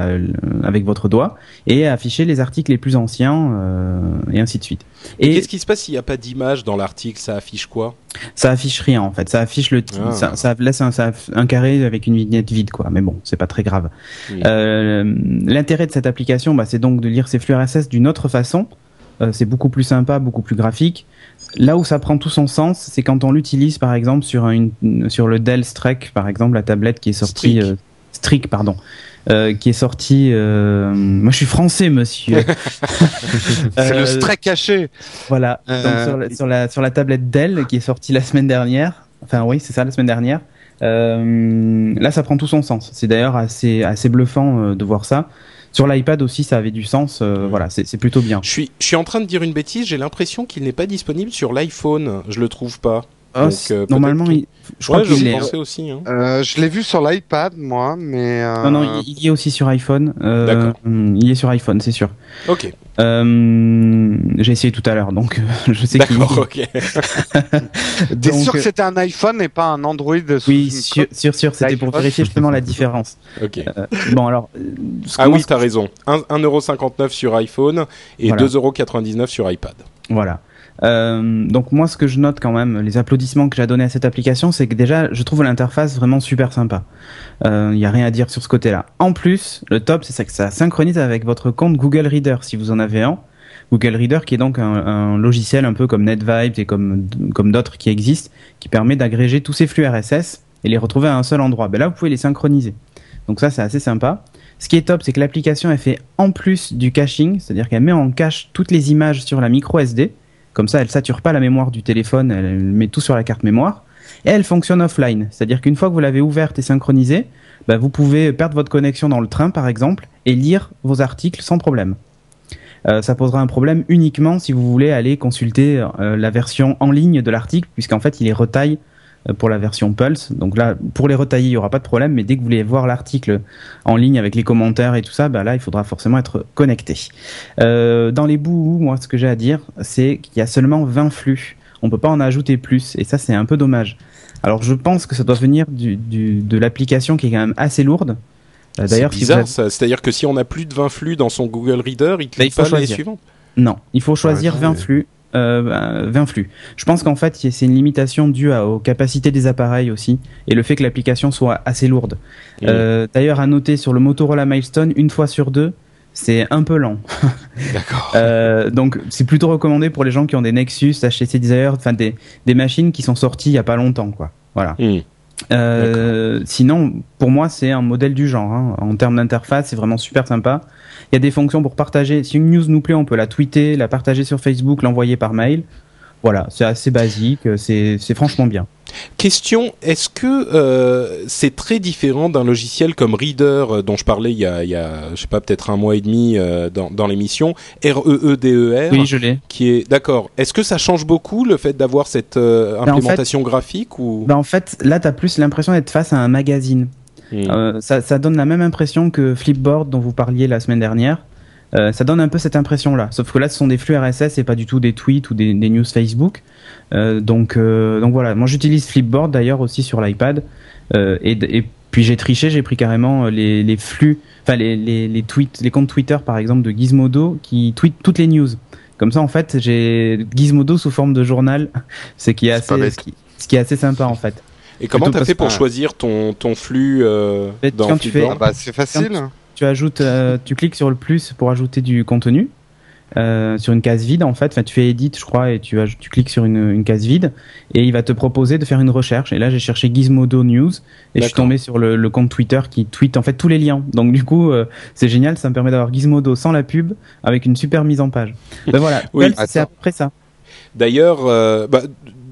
[SPEAKER 4] avec votre doigt, et afficher les articles les plus anciens, et ainsi de suite.
[SPEAKER 1] et
[SPEAKER 4] Et
[SPEAKER 1] qu'est-ce qui se passe s'il n'y a pas d'image dans l'article? Ça affiche quoi?
[SPEAKER 4] Ça affiche rien, en fait. Ça affiche le,
[SPEAKER 1] Ah.
[SPEAKER 4] ça, ça laisse un, ça- un carré avec une vignette vide, quoi. Mais bon, c'est pas très grave.
[SPEAKER 1] Oui.
[SPEAKER 4] Euh, L'intérêt de cette application, bah, c'est donc de lire ces flux RSS d'une autre façon. Euh, c'est beaucoup plus sympa, beaucoup plus graphique. Là où ça prend tout son sens, c'est quand on l'utilise par exemple sur, une, sur le Dell Strike, par exemple, la tablette qui est sortie. Euh, Streak, pardon. Euh, qui est sortie. euh, Moi, je suis français, monsieur.
[SPEAKER 5] C'est
[SPEAKER 4] Euh,
[SPEAKER 5] le stray caché.
[SPEAKER 4] voilà.
[SPEAKER 5] Euh,
[SPEAKER 4] Donc, sur, la, sur, la, sur la tablette Dell qui est sortie la semaine dernière. Enfin, oui, c'est ça, la semaine dernière. Euh, là, ça prend tout son sens. C'est d'ailleurs assez, assez bluffant euh, de voir ça. Sur l'iPad aussi, ça avait du sens. euh, Voilà, c'est c'est plutôt bien.
[SPEAKER 1] je suis, je suis en train de dire une bêtise, j'ai l'impression qu'il n'est pas disponible sur l'iPhone. Je le trouve pas.
[SPEAKER 4] Ah,
[SPEAKER 1] Donc, euh,
[SPEAKER 4] normalement, il- je crois
[SPEAKER 1] ouais,
[SPEAKER 4] qu'il est.
[SPEAKER 1] pensais aussi. Hein.
[SPEAKER 5] Euh, je l'ai vu sur l'iPad, moi, mais. euh,
[SPEAKER 4] Non, non, il, est aussi sur iPhone. Euh,
[SPEAKER 1] D'accord.
[SPEAKER 4] Il y est sur iPhone, c'est sûr.
[SPEAKER 1] Ok,
[SPEAKER 4] Euh, J'ai essayé tout à l'heure, donc je sais qu'il
[SPEAKER 1] d'accord, ok.
[SPEAKER 5] T'es sûr que
[SPEAKER 4] euh,
[SPEAKER 5] c'était un iPhone et pas un Android sous
[SPEAKER 4] Oui, sûr, sûr, sûr, c'était pour vérifier justement la différence.
[SPEAKER 1] ok.
[SPEAKER 4] Euh, bon, alors. que
[SPEAKER 1] Ah oui, t'as raison. Un- 1,59€ sur iPhone et
[SPEAKER 4] Voilà.
[SPEAKER 1] 2,99€ sur iPad.
[SPEAKER 4] Voilà. Euh, donc moi, ce que je note quand même, les applaudissements que j'ai donnés à cette application, c'est que déjà, je trouve l'interface vraiment super sympa. Il n'y a rien à dire sur ce côté-là. En plus, le top, c'est que ça synchronise avec votre compte Google Reader, si vous en avez un. Google Reader, qui est donc un, un logiciel un peu comme NetVibes et comme, comme d'autres qui existent, qui permet d'agréger tous ces flux RSS et les retrouver à un seul endroit. Ben là, vous pouvez les synchroniser. Donc ça, c'est assez sympa. Ce qui est top, c'est que l'application, elle fait en plus du caching, c'est-à-dire qu'elle met en cache toutes les images sur la micro SD. Comme ça, elle sature pas la mémoire du téléphone, elle met tout sur la carte mémoire. Et elle fonctionne offline, c'est-à-dire qu'une fois que vous l'avez ouverte et synchronisée, bah, vous pouvez perdre votre connexion dans le train, par exemple, et lire vos articles sans problème. Euh, ça posera un problème uniquement si vous voulez aller consulter euh, la version en ligne de l'article, puisqu'en fait, il est retaille pour la version Pulse. Donc là, pour les retailler, il n'y aura pas de problème, mais dès que vous voulez voir l'article en ligne avec les commentaires et tout ça, bah là, il faudra forcément être connecté. Euh, dans les bouts, moi, ce que j'ai à dire, c'est qu'il y a seulement 20 flux. On peut pas en ajouter plus, et ça, c'est un peu dommage. Alors, je pense que ça doit venir du, du- de l'application qui est quand même assez lourde. Euh,
[SPEAKER 1] C'est
[SPEAKER 4] D'ailleurs, si vous
[SPEAKER 1] bizarre,
[SPEAKER 4] avez-
[SPEAKER 1] ça. C'est-à-dire que si on a plus de 20 flux dans son Google Reader, il
[SPEAKER 4] Bah,
[SPEAKER 1] clique
[SPEAKER 4] faut
[SPEAKER 1] pas les
[SPEAKER 4] choisir.
[SPEAKER 1] suivantes.
[SPEAKER 4] Non, il faut choisir
[SPEAKER 2] Ouais,
[SPEAKER 4] 20
[SPEAKER 2] c'est-
[SPEAKER 4] flux. Euh, bah, 20 flux. Je pense qu'en fait, c'est une limitation due à- aux capacités des appareils aussi et le fait que l'application soit assez lourde. Euh, D'ailleurs, à noter sur le Motorola Milestone, une fois sur deux, c'est un peu lent.
[SPEAKER 1] D'accord.
[SPEAKER 4] Euh, donc, c'est plutôt recommandé pour les gens qui ont des Nexus, HTC Desire, enfin des, des machines qui sont sorties il y a pas longtemps, quoi. Voilà.
[SPEAKER 1] Mm.
[SPEAKER 4] Euh, sinon, pour moi, c'est un modèle du genre. hein. En termes d'interface, c'est vraiment super sympa. Il y a des fonctions pour partager. Si une news nous plaît, on peut la tweeter, la partager sur Facebook, l'envoyer par mail. Voilà, c'est assez basique. C'est c'est franchement bien.
[SPEAKER 1] Question, est-ce que euh, c'est très différent d'un logiciel comme Reader euh, dont je parlais il y a, il y a je sais pas, peut-être un mois et demi euh, dans, dans l'émission, R-E-E-D-E-R,
[SPEAKER 4] Oui, je l'ai.
[SPEAKER 1] qui est... D'accord. Est-ce que ça change beaucoup le fait d'avoir cette
[SPEAKER 4] Ben, en fait-
[SPEAKER 1] implémentation graphique ou...
[SPEAKER 4] Bah, en fait, là, t'as plus l'impression d'être face à un magazine.
[SPEAKER 1] Hmm.
[SPEAKER 4] Ça, ça donne la même impression que Flipboard dont vous parliez la semaine dernière. Ça donne un peu cette impression-là. Sauf que là, ce sont des flux RSS et pas du tout des tweets ou des, des news Facebook. Euh, donc, euh, donc voilà. Moi, j'utilise Flipboard d'ailleurs aussi sur l'iPad. Euh, et, et puis j'ai triché, j'ai pris carrément les, les flux, enfin les, les, les tweets, les comptes Twitter par exemple de Gizmodo qui tweetent toutes les news. Comme ça, en fait, j'ai Gizmodo sous forme de journal, ce qui est
[SPEAKER 3] C'est pas
[SPEAKER 4] assez, ce qui, ce qui est assez sympa en fait.
[SPEAKER 1] Et comment t'as fait pour choisir ton, ton flux euh, dans
[SPEAKER 4] quand tu fais-
[SPEAKER 5] Ah
[SPEAKER 1] Flipboard
[SPEAKER 5] bah c'est facile.
[SPEAKER 4] tu ajoutes, euh, tu cliques sur le plus pour ajouter du contenu euh, sur une case vide en fait. Enfin, tu fais edit, je crois, et tu, aj- tu cliques sur une, une case vide et il va te proposer de faire une recherche. Et là, j'ai cherché Gizmodo News et je suis tombé sur le, le compte Twitter qui tweet en fait tous les liens. Donc du coup, euh, c'est génial. Ça me permet d'avoir Gizmodo sans la pub avec une super mise en page. Ben voilà,
[SPEAKER 1] Oui,
[SPEAKER 4] c'est à
[SPEAKER 5] attends.
[SPEAKER 4] peu près ça.
[SPEAKER 1] D'ailleurs, euh, bah,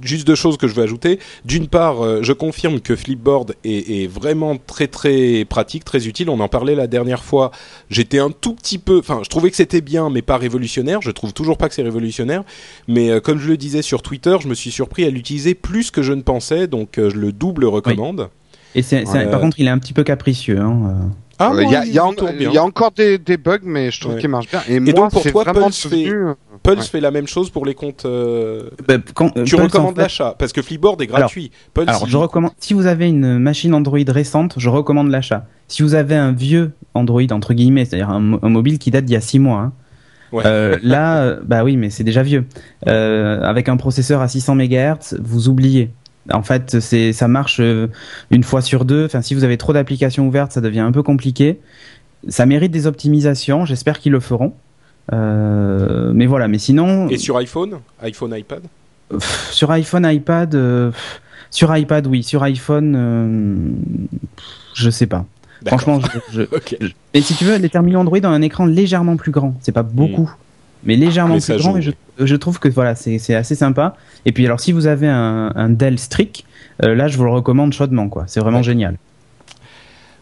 [SPEAKER 1] juste deux choses que je veux ajouter. D'une part, euh, je confirme que Flipboard est, est vraiment très très pratique, très utile. On en parlait la dernière fois. J'étais un tout petit peu, enfin, je trouvais que c'était bien, mais pas révolutionnaire. Je trouve toujours pas que c'est révolutionnaire. Mais euh, comme je le disais sur Twitter, je me suis surpris à l'utiliser plus que je ne pensais, donc euh, je le double recommande.
[SPEAKER 4] Et c'est, c'est-
[SPEAKER 1] Ouais.
[SPEAKER 4] par contre, il est un petit peu capricieux. Hein. Euh.
[SPEAKER 1] Ah,
[SPEAKER 5] Euh, Il y, a, y y encore des, des bugs, mais je trouve
[SPEAKER 1] Ouais.
[SPEAKER 5] qu'il marche bien. Et,
[SPEAKER 1] donc,
[SPEAKER 5] moi,
[SPEAKER 1] pour
[SPEAKER 5] c'est
[SPEAKER 1] toi,
[SPEAKER 5] vraiment
[SPEAKER 1] Pulse fait-
[SPEAKER 5] devenu...
[SPEAKER 1] Pulse
[SPEAKER 5] Ouais.
[SPEAKER 1] fait la même chose pour les comptes. euh,
[SPEAKER 4] quand- euh,
[SPEAKER 1] Tu
[SPEAKER 4] Pulse, en
[SPEAKER 1] recommandes
[SPEAKER 4] fait-
[SPEAKER 1] l'achat parce que Flipboard est gratuit. Pulse,
[SPEAKER 4] Alors,
[SPEAKER 1] il-
[SPEAKER 4] je recommande. Si vous avez une machine Android récente, je recommande l'achat. Si vous avez un vieux Android entre guillemets, c'est-à-dire un, mo- un mobile qui date d'il y a 6 mois, hein,
[SPEAKER 1] Ouais.
[SPEAKER 4] euh, là, euh, bah oui, mais c'est déjà vieux. Euh, avec un processeur à 600 MHz, vous oubliez. En fait, c'est ça marche euh, une fois sur deux. Enfin, si vous avez trop d'applications ouvertes, ça devient un peu compliqué. Ça mérite des optimisations. J'espère qu'ils le feront. Euh, mais voilà. Mais sinon,
[SPEAKER 1] Et sur iPhone, iPhone, iPad?
[SPEAKER 4] Pff, sur iPhone, iPad, euh, pff, sur iPad, oui. Sur iPhone, euh, je sais pas. Franchement, je. Et si tu veux, les terminaux Android ont un écran légèrement plus grand. C'est pas beaucoup, mais légèrement
[SPEAKER 1] Mais
[SPEAKER 4] plus grand.
[SPEAKER 1] joue,
[SPEAKER 4] Et je, je trouve que voilà, c'est assez sympa. Et puis alors, si vous avez un, un Dell Streak, euh, là, je vous le recommande chaudement. quoi. C'est vraiment
[SPEAKER 1] Ouais.
[SPEAKER 4] génial.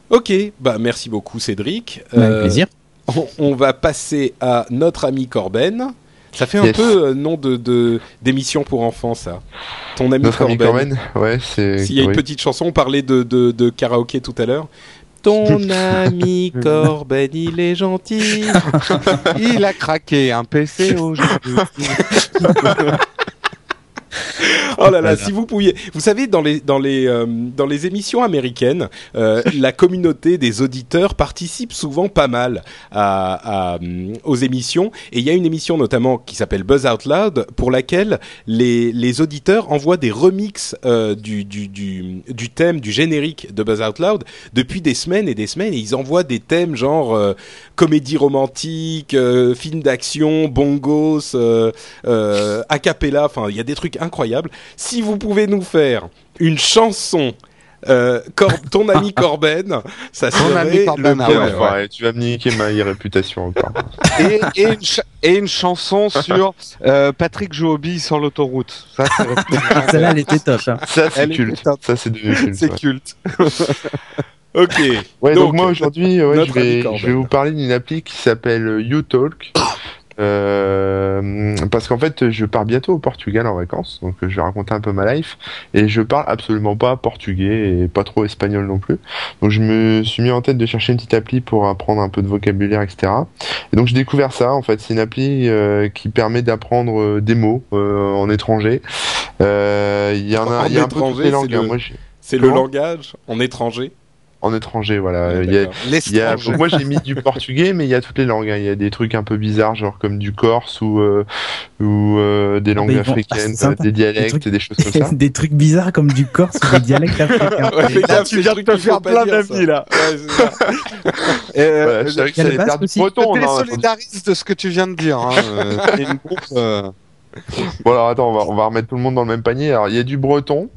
[SPEAKER 1] Ok, bah merci beaucoup Cédric.
[SPEAKER 4] Avec
[SPEAKER 1] Euh,
[SPEAKER 4] plaisir.
[SPEAKER 1] On, on va passer à notre ami Corben. Ça fait un
[SPEAKER 3] Yes.
[SPEAKER 1] peu euh, nom de d'émission pour enfants, ça. Ton ami
[SPEAKER 3] Notre ami
[SPEAKER 1] Corben.
[SPEAKER 3] Corben, ouais, c'est.
[SPEAKER 1] S'il y a une petite chanson, on parlait de, de, de karaoké tout à l'heure. Ton ami Corben, il est gentil.
[SPEAKER 5] Il a craqué un PC aujourd'hui.
[SPEAKER 1] Oh là là, si vous pouviez, vous savez, dans les dans les euh, dans les émissions américaines, euh, la communauté des auditeurs participe souvent pas mal à, à, hum, aux émissions. Et il y a une émission notamment qui s'appelle Buzz Out Loud, pour laquelle les les auditeurs envoient des remixes euh, du, du du du thème du générique de Buzz Out Loud depuis des semaines et des semaines. Et ils envoient des thèmes genre euh, comédie romantique, euh, film d'action, bongos, euh, euh, a cappella. Enfin, il y a des trucs incroyables. Si vous pouvez nous faire une chanson, euh, Cor- ton ami Corben, ça
[SPEAKER 5] Ton
[SPEAKER 1] serait
[SPEAKER 5] ami Corben,
[SPEAKER 1] le
[SPEAKER 5] ah
[SPEAKER 3] Ouais,
[SPEAKER 5] ouais.
[SPEAKER 3] ouais, tu vas me niquer ma réputation encore.
[SPEAKER 5] et, et, une cha- et une chanson sur euh, Patrick billes sur l'autoroute. Ça, c'est
[SPEAKER 4] Celle-là, elle était top. hein.
[SPEAKER 3] Ça, c'est culte. Ça, c'est devenu culte.
[SPEAKER 5] c'est
[SPEAKER 3] ouais.
[SPEAKER 5] culte.
[SPEAKER 1] Ok.
[SPEAKER 3] Ouais, donc,
[SPEAKER 1] Donc,
[SPEAKER 3] moi aujourd'hui, ouais, je, je vais vous parler d'une appli qui s'appelle euh, YouTalk. Euh, parce qu'en fait, je pars bientôt au Portugal en vacances, donc je vais raconter un peu ma life. Et je parle absolument pas portugais et pas trop espagnol non plus. Donc je me suis mis en tête de chercher une petite appli pour apprendre un peu de vocabulaire, etc. Et donc j'ai découvert ça. En fait, c'est une appli euh, qui permet d'apprendre euh, des mots euh, en étranger. Euh, Il y en a, il y a un peu toutes
[SPEAKER 1] c'est
[SPEAKER 3] hein. Moi,
[SPEAKER 1] C'est le langage en étranger?
[SPEAKER 3] En étranger, voilà.
[SPEAKER 1] Ouais,
[SPEAKER 3] Il y a- il y a- moi j'ai mis du portugais, mais il y a toutes les langues. hein. Il y a des trucs un peu bizarres, genre comme du corse ou euh, ou euh, des langues
[SPEAKER 4] ils vont- ah,
[SPEAKER 3] africaines, euh, des dialectes,
[SPEAKER 4] trucs-
[SPEAKER 3] et des choses comme ça.
[SPEAKER 4] des trucs bizarres comme du corse ou des dialectes africains.
[SPEAKER 1] Ouais, fais
[SPEAKER 5] Là, tu viens de te faire plein d'amis, là.
[SPEAKER 1] Ouais.
[SPEAKER 5] Euh,
[SPEAKER 3] Voilà, je savais que ça allait faire du breton.
[SPEAKER 5] Je te
[SPEAKER 3] non,
[SPEAKER 5] désolidarise de ce que tu viens de dire. Hein. euh, c'est une euh,
[SPEAKER 3] Bon alors attends, on va, on va remettre tout le monde dans le même panier. Alors il y a du breton,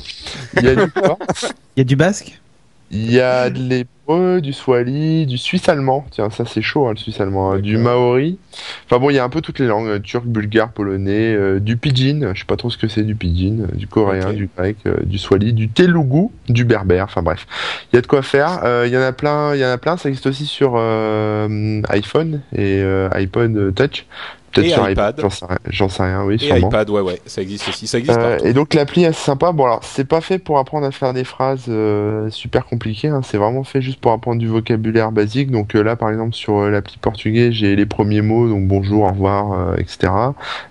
[SPEAKER 3] il y a du corse,
[SPEAKER 4] Il y a du basque?
[SPEAKER 3] Il y a de l'hébreu, du swahili, du suisse allemand. Tiens, ça c'est chaud hein, le suisse allemand. hein. Du maori. Enfin bon, il y a un peu toutes les langues euh, turc, bulgare, polonais, euh, du pidgin. Je sais pas trop ce que c'est du pidgin, euh, du coréen, du grec, euh, du swahili, du telugu, du berbère. Enfin bref, il y a de quoi faire. Euh, Il y en a plein, il y en a plein. Ça existe aussi sur euh, iPhone et iPod Touch. Peut-être
[SPEAKER 1] Et
[SPEAKER 3] sur
[SPEAKER 1] iPad.
[SPEAKER 3] J'en sais, rien- j'en sais rien, oui,
[SPEAKER 1] Et
[SPEAKER 3] sûrement.
[SPEAKER 1] iPad, ouais, ouais, ça existe aussi. Ça existe
[SPEAKER 3] Euh, et donc l'appli est assez sympa. Bon alors c'est pas fait pour apprendre à faire des phrases euh, super compliquées. hein. C'est vraiment fait juste pour apprendre du vocabulaire basique. Donc euh, là par exemple sur euh, l'appli portugais j'ai les premiers mots donc bonjour, au revoir, euh, etc.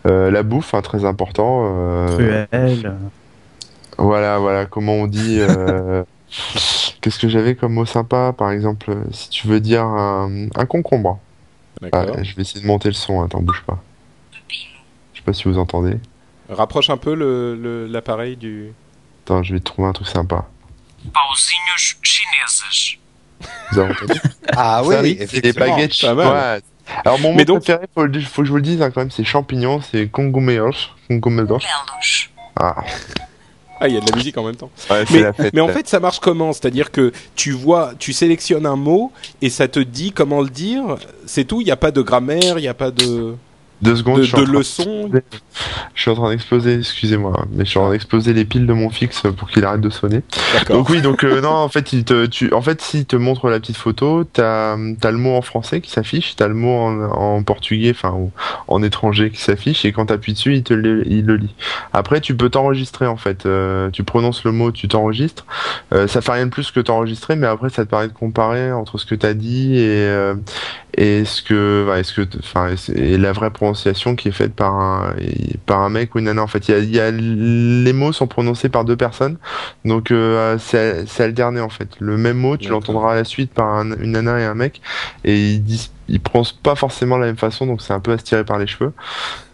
[SPEAKER 3] Euh, la bouffe hein, très important. euh,
[SPEAKER 4] Cruel.
[SPEAKER 3] voilà voilà comment on dit. euh, Qu'est-ce que j'avais comme mot sympa par exemple si tu veux dire un, un concombre. Ah, je vais essayer de monter le son. Attends bouge pas. Je sais pas si vous entendez.
[SPEAKER 1] Rapproche un peu le- le- l'appareil du.
[SPEAKER 3] Attends je vais trouver un truc sympa.
[SPEAKER 6] Pauzinhos chineses.
[SPEAKER 3] Vous avez entendu?
[SPEAKER 5] Ah oui,
[SPEAKER 3] c'est des baguettes chinoises. Alors mon mot
[SPEAKER 1] donc-
[SPEAKER 3] préféré, faut, faut que je vous le dise hein, quand même, c'est champignons, c'est congomeos. Congomedos.
[SPEAKER 6] Belos.
[SPEAKER 3] Ah,
[SPEAKER 1] Ah, il y a de la musique en même temps.
[SPEAKER 3] ouais,
[SPEAKER 1] Mais,
[SPEAKER 3] la fête.
[SPEAKER 1] mais en fait, ça marche comment? C'est-à-dire que tu vois, tu sélectionnes un mot et ça te dit comment le dire. C'est tout. Il n'y a pas de grammaire, il n'y a pas de,
[SPEAKER 3] deux secondes,
[SPEAKER 1] de,
[SPEAKER 3] je suis
[SPEAKER 1] de.
[SPEAKER 3] Je suis en train d'exploser, excusez-moi, hein, mais je suis en train d'exploser les piles de mon fixe pour qu'il arrête de sonner. Donc oui, donc euh, non, en fait, il te, tu, en fait, s'il te montre la petite photo, t'as, as le mot en français qui s'affiche, t'as le mot en, en portugais, enfin, ou en étranger qui s'affiche, et quand t'appuies dessus, il te le, il le lit. Après, tu peux t'enregistrer en fait. Euh, tu prononces le mot, tu t'enregistres. Euh, ça fait rien de plus que t'enregistrer, mais après, ça te permet de comparer entre ce que t'as dit et euh, et ce que, enfin, et la vraie prononciation qui est faite par un par un mec ou une nana. En fait, il y a, il y a les mots sont prononcés par deux personnes, donc euh, c'est alterné en fait. Le même mot, tu l'entendras à la suite par un- une nana et un mec, et ils disent, ils prononcent pas forcément la même façon, donc c'est un peu à se tirer par les cheveux.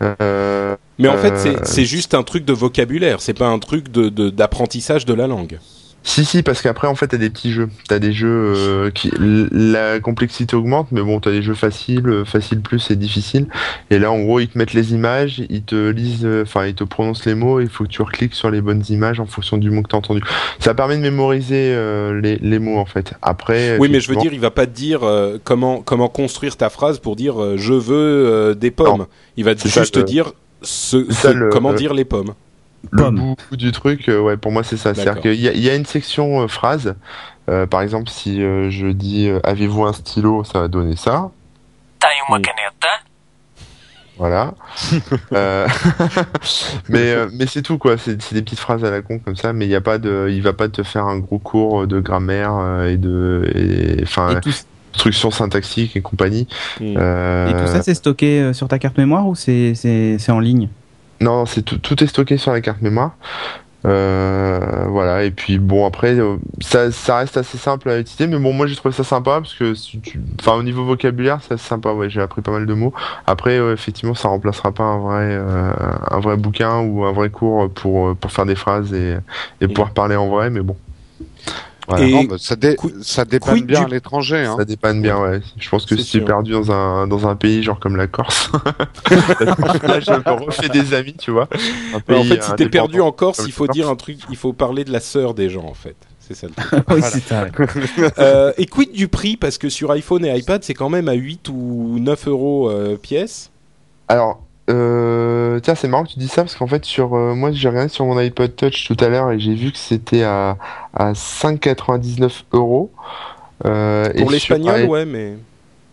[SPEAKER 3] Euh,
[SPEAKER 1] Mais en fait,
[SPEAKER 3] euh,
[SPEAKER 1] c'est- c'est juste un truc de vocabulaire. C'est pas un truc de de- d'apprentissage de la langue.
[SPEAKER 3] Si si parce qu'après en fait t'as des petits jeux, t'as des jeux euh, qui la complexité augmente mais bon t'as des jeux faciles, euh, facile plus et difficile et là en gros ils te mettent les images, ils te lisent, euh, enfin ils te prononcent les mots, il faut que tu recliques sur les bonnes images en fonction du mot que t'as entendu. Ça permet de mémoriser euh, les, les mots en fait. Après
[SPEAKER 1] Oui, mais je veux dire, il va pas te dire euh, comment comment construire ta phrase pour dire euh, je veux euh, des pommes.
[SPEAKER 3] Non.
[SPEAKER 1] Il va juste te dire ce, comment dire les pommes.
[SPEAKER 3] Le bout du truc, euh, ouais, pour moi c'est ça. C'est-à-dire qu'il y a, il y a une section euh, phrase. Euh, par exemple, si euh, je dis euh, avez-vous un stylo, ça va donner ça. Voilà. Euh, mais euh, mais c'est tout quoi. C'est des petites phrases à la con comme ça. Mais il y a pas de, il va pas te faire un gros cours de grammaire euh, et de, enfin, instructions syntaxiques et compagnie.
[SPEAKER 4] Et tout ça, c'est stocké sur ta carte mémoire ou c'est c'est- c'est en ligne?
[SPEAKER 3] Non, c'est tout, tout est stocké sur la carte mémoire. Euh, voilà, et puis bon après euh, ça, ça reste assez simple à utiliser, mais bon moi j'ai trouvé ça sympa parce que si tu, enfin au niveau vocabulaire c'est sympa, ouais j'ai appris pas mal de mots. Après effectivement ça remplacera pas un vrai euh, un vrai bouquin ou un vrai cours pour pour faire des phrases et, et pouvoir parler en vrai, mais bon. Voilà.
[SPEAKER 1] Et
[SPEAKER 5] Non, ça, dé- ça dépanne bien
[SPEAKER 1] du-
[SPEAKER 5] à l'étranger. Hein.
[SPEAKER 3] Ça dépanne bien, ouais. Je pense que si tu es perdu dans un, dans un pays genre comme la Corse, là je me refais des amis, tu vois. Un
[SPEAKER 1] en fait, si t'es
[SPEAKER 3] indépendant.
[SPEAKER 1] perdu en Corse, il faut dire un truc, il faut parler de la sœur des gens en fait. C'est ça le truc.
[SPEAKER 4] Oui.
[SPEAKER 1] Euh, et quid du prix? Parce que sur iPhone et iPad, c'est quand même à 8 ou 9 euros euh, pièce.
[SPEAKER 3] Alors, euh, tiens, c'est marrant que tu dis ça parce qu'en fait, sur euh, moi, j'ai regardé sur mon iPod Touch tout à l'heure et j'ai vu que c'était à, à 5,99 euros. Euh,
[SPEAKER 1] Pour
[SPEAKER 3] sur
[SPEAKER 1] l'espagnol,
[SPEAKER 3] i-
[SPEAKER 1] ouais, mais.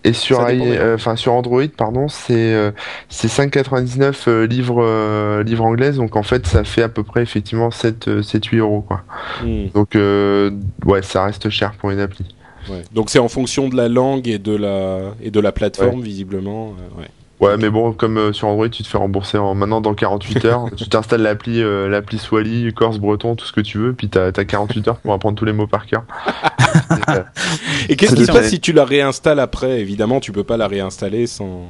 [SPEAKER 3] Et sur, euh, enfin sur Android, pardon, c'est c'est 5,99 euh, livres livres anglaises. Donc en fait, ça fait à peu près effectivement 7 euh, 7 8 euros quoi.
[SPEAKER 1] Hmm,
[SPEAKER 3] Donc ouais, ça reste cher pour une appli.
[SPEAKER 1] ouais. Donc c'est en fonction de la langue et de la et de la plateforme visiblement. ouais.
[SPEAKER 3] Ouais, mais bon, comme euh, sur Android, tu te fais rembourser en maintenant dans 48 heures. tu t'installes l'appli euh, l'appli Swally, Corse, Breton, tout ce que tu veux, puis t'as as 48 heures pour apprendre tous les mots par cœur.
[SPEAKER 1] Et qu'est-ce qui se passe si tu la réinstalles après? Évidemment, tu peux pas la réinstaller sans.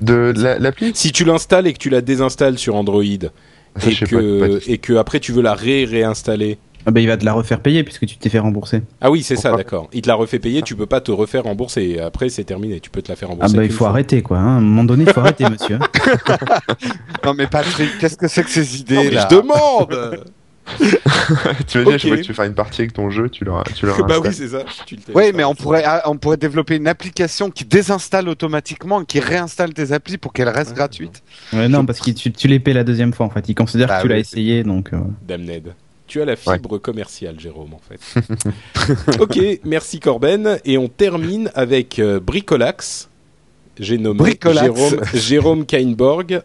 [SPEAKER 3] De la- l'appli?
[SPEAKER 1] Si tu l'installes et que tu la désinstalles sur Android
[SPEAKER 3] Ça,
[SPEAKER 1] et que
[SPEAKER 3] pas, pas
[SPEAKER 1] et que après tu veux la ré-réinstaller.
[SPEAKER 4] Ah bah, il va te la refaire payer puisque tu t'es fait rembourser.
[SPEAKER 1] Ah oui, c'est ça, d'accord. Il te la refait payer, tu peux pas te refaire rembourser. Après, c'est terminé, tu peux te la faire
[SPEAKER 4] Ah
[SPEAKER 1] rembourser.
[SPEAKER 4] bah il faut
[SPEAKER 1] fois.
[SPEAKER 4] arrêter quoi. hein. À un moment donné, il faut arrêter monsieur.
[SPEAKER 5] Non mais Patrick, qu'est-ce que c'est que ces
[SPEAKER 1] Non,
[SPEAKER 5] idées
[SPEAKER 1] mais
[SPEAKER 5] là
[SPEAKER 1] je demande
[SPEAKER 3] Tu veux dire, je pas que tu veux faire une partie avec ton jeu, tu leur, tu leur
[SPEAKER 1] Bah oui, c'est ça. Tu
[SPEAKER 5] Oui, mais on pourrait, ah, on pourrait développer une application qui désinstalle automatiquement, et qui réinstalle tes applis pour qu'elles restent
[SPEAKER 1] Ouais,
[SPEAKER 5] gratuites.
[SPEAKER 4] Ouais, non, parce que tu, tu les paies la deuxième fois en fait. Il considère
[SPEAKER 5] Bah
[SPEAKER 4] que tu l'as essayé donc. euh,
[SPEAKER 1] Damned. Tu as la fibre commerciale, Jérôme, en fait. ok, merci Corben. Et on termine avec euh, Bricolax. J'ai nommé
[SPEAKER 5] Bricolax.
[SPEAKER 1] Jérôme, Jérôme Kainborg.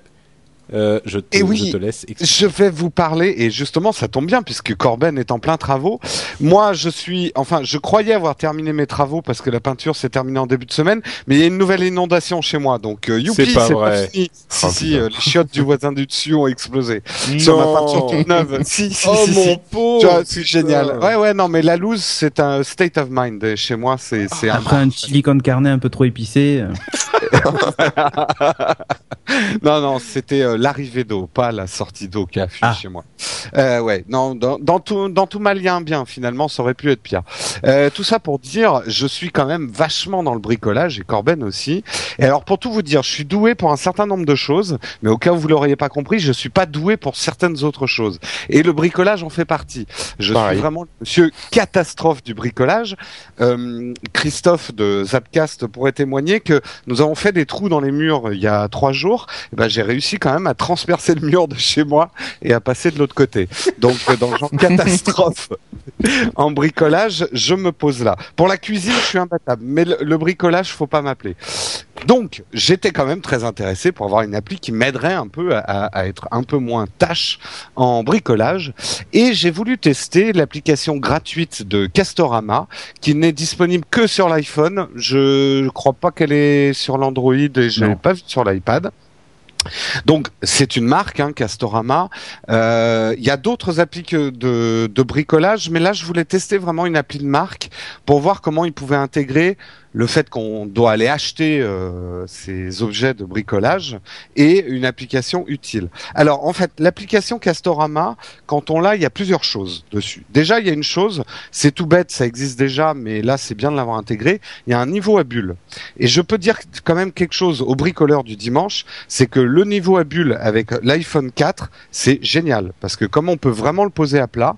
[SPEAKER 1] Euh, je, te,
[SPEAKER 5] Eh oui.
[SPEAKER 1] je te laisse expliquer.
[SPEAKER 5] Je vais vous parler, et justement, ça tombe bien, puisque Corben est en plein travaux. Moi, je suis, enfin, je croyais avoir terminé mes travaux parce que la peinture s'est terminée en début de semaine, mais il y a une nouvelle inondation chez moi, donc euh, youpi,
[SPEAKER 1] C'est pas vrai.
[SPEAKER 5] fini. Si,
[SPEAKER 3] Oh,
[SPEAKER 5] si,
[SPEAKER 3] putain.
[SPEAKER 5] euh, les chiottes du voisin du dessus ont explosé. Sur ma peinture toute neuve. Si, si,
[SPEAKER 1] Oh
[SPEAKER 5] si,
[SPEAKER 1] mon
[SPEAKER 5] si.
[SPEAKER 1] pauvre
[SPEAKER 5] c'est génial. Ouais, ouais, non, mais la loose, c'est un state of mind. Et Chez moi, c'est, c'est un
[SPEAKER 4] Après un chili con carne un peu trop épicé.
[SPEAKER 5] Non, non, c'était euh, l'arrivée d'eau, pas la sortie d'eau qui a fui
[SPEAKER 4] Ah.
[SPEAKER 5] chez moi. Euh, ouais, non, dans, dans tout, dans tout malien bien, finalement, ça aurait pu être pire. Euh, tout ça pour dire, je suis quand même vachement dans le bricolage et Corben aussi. Et alors, pour tout vous dire, je suis doué pour un certain nombre de choses, mais au cas où vous l'auriez pas compris, je suis pas doué pour certaines autres choses. Et le bricolage en fait partie. Je
[SPEAKER 3] Pareil.
[SPEAKER 5] suis vraiment monsieur catastrophe du bricolage. Euh, Christophe de Zapcast pourrait témoigner que nous avons fait des trous dans les murs il y a trois jours. Et ben, j'ai réussi quand même à transpercer le mur de chez moi et à passer de l'autre côté. Donc, euh, dans le genre catastrophe en bricolage, je me pose là. Pour la cuisine, je suis imbattable, mais le, le bricolage, faut pas m'appeler. Donc, j'étais quand même très intéressé pour avoir une appli qui m'aiderait un peu à être un peu moins tâche en bricolage. Et j'ai voulu tester l'application gratuite de Castorama, qui n'est disponible que sur l'iPhone. Je ne crois pas qu'elle est sur l'Android et je l'ai pas vue sur l'iPad. Donc c'est une marque, hein, Castorama. Euh, Il y a d'autres applis de, de bricolage, mais là je voulais tester vraiment une appli de marque pour voir comment ils pouvaient intégrer le fait qu'on doit aller acheter euh, ces objets de bricolage et une application utile. Alors en fait, l'application Castorama, quand on l'a, il y a plusieurs choses dessus. Déjà, il y a une chose, c'est tout bête, ça existe déjà, mais là c'est bien de l'avoir intégré. Il y a un niveau à bulles. Et je peux dire quand même quelque chose au bricoleur du dimanche, c'est que le niveau à bulles avec l'iPhone 4, c'est génial parce que comme on peut vraiment le poser à plat,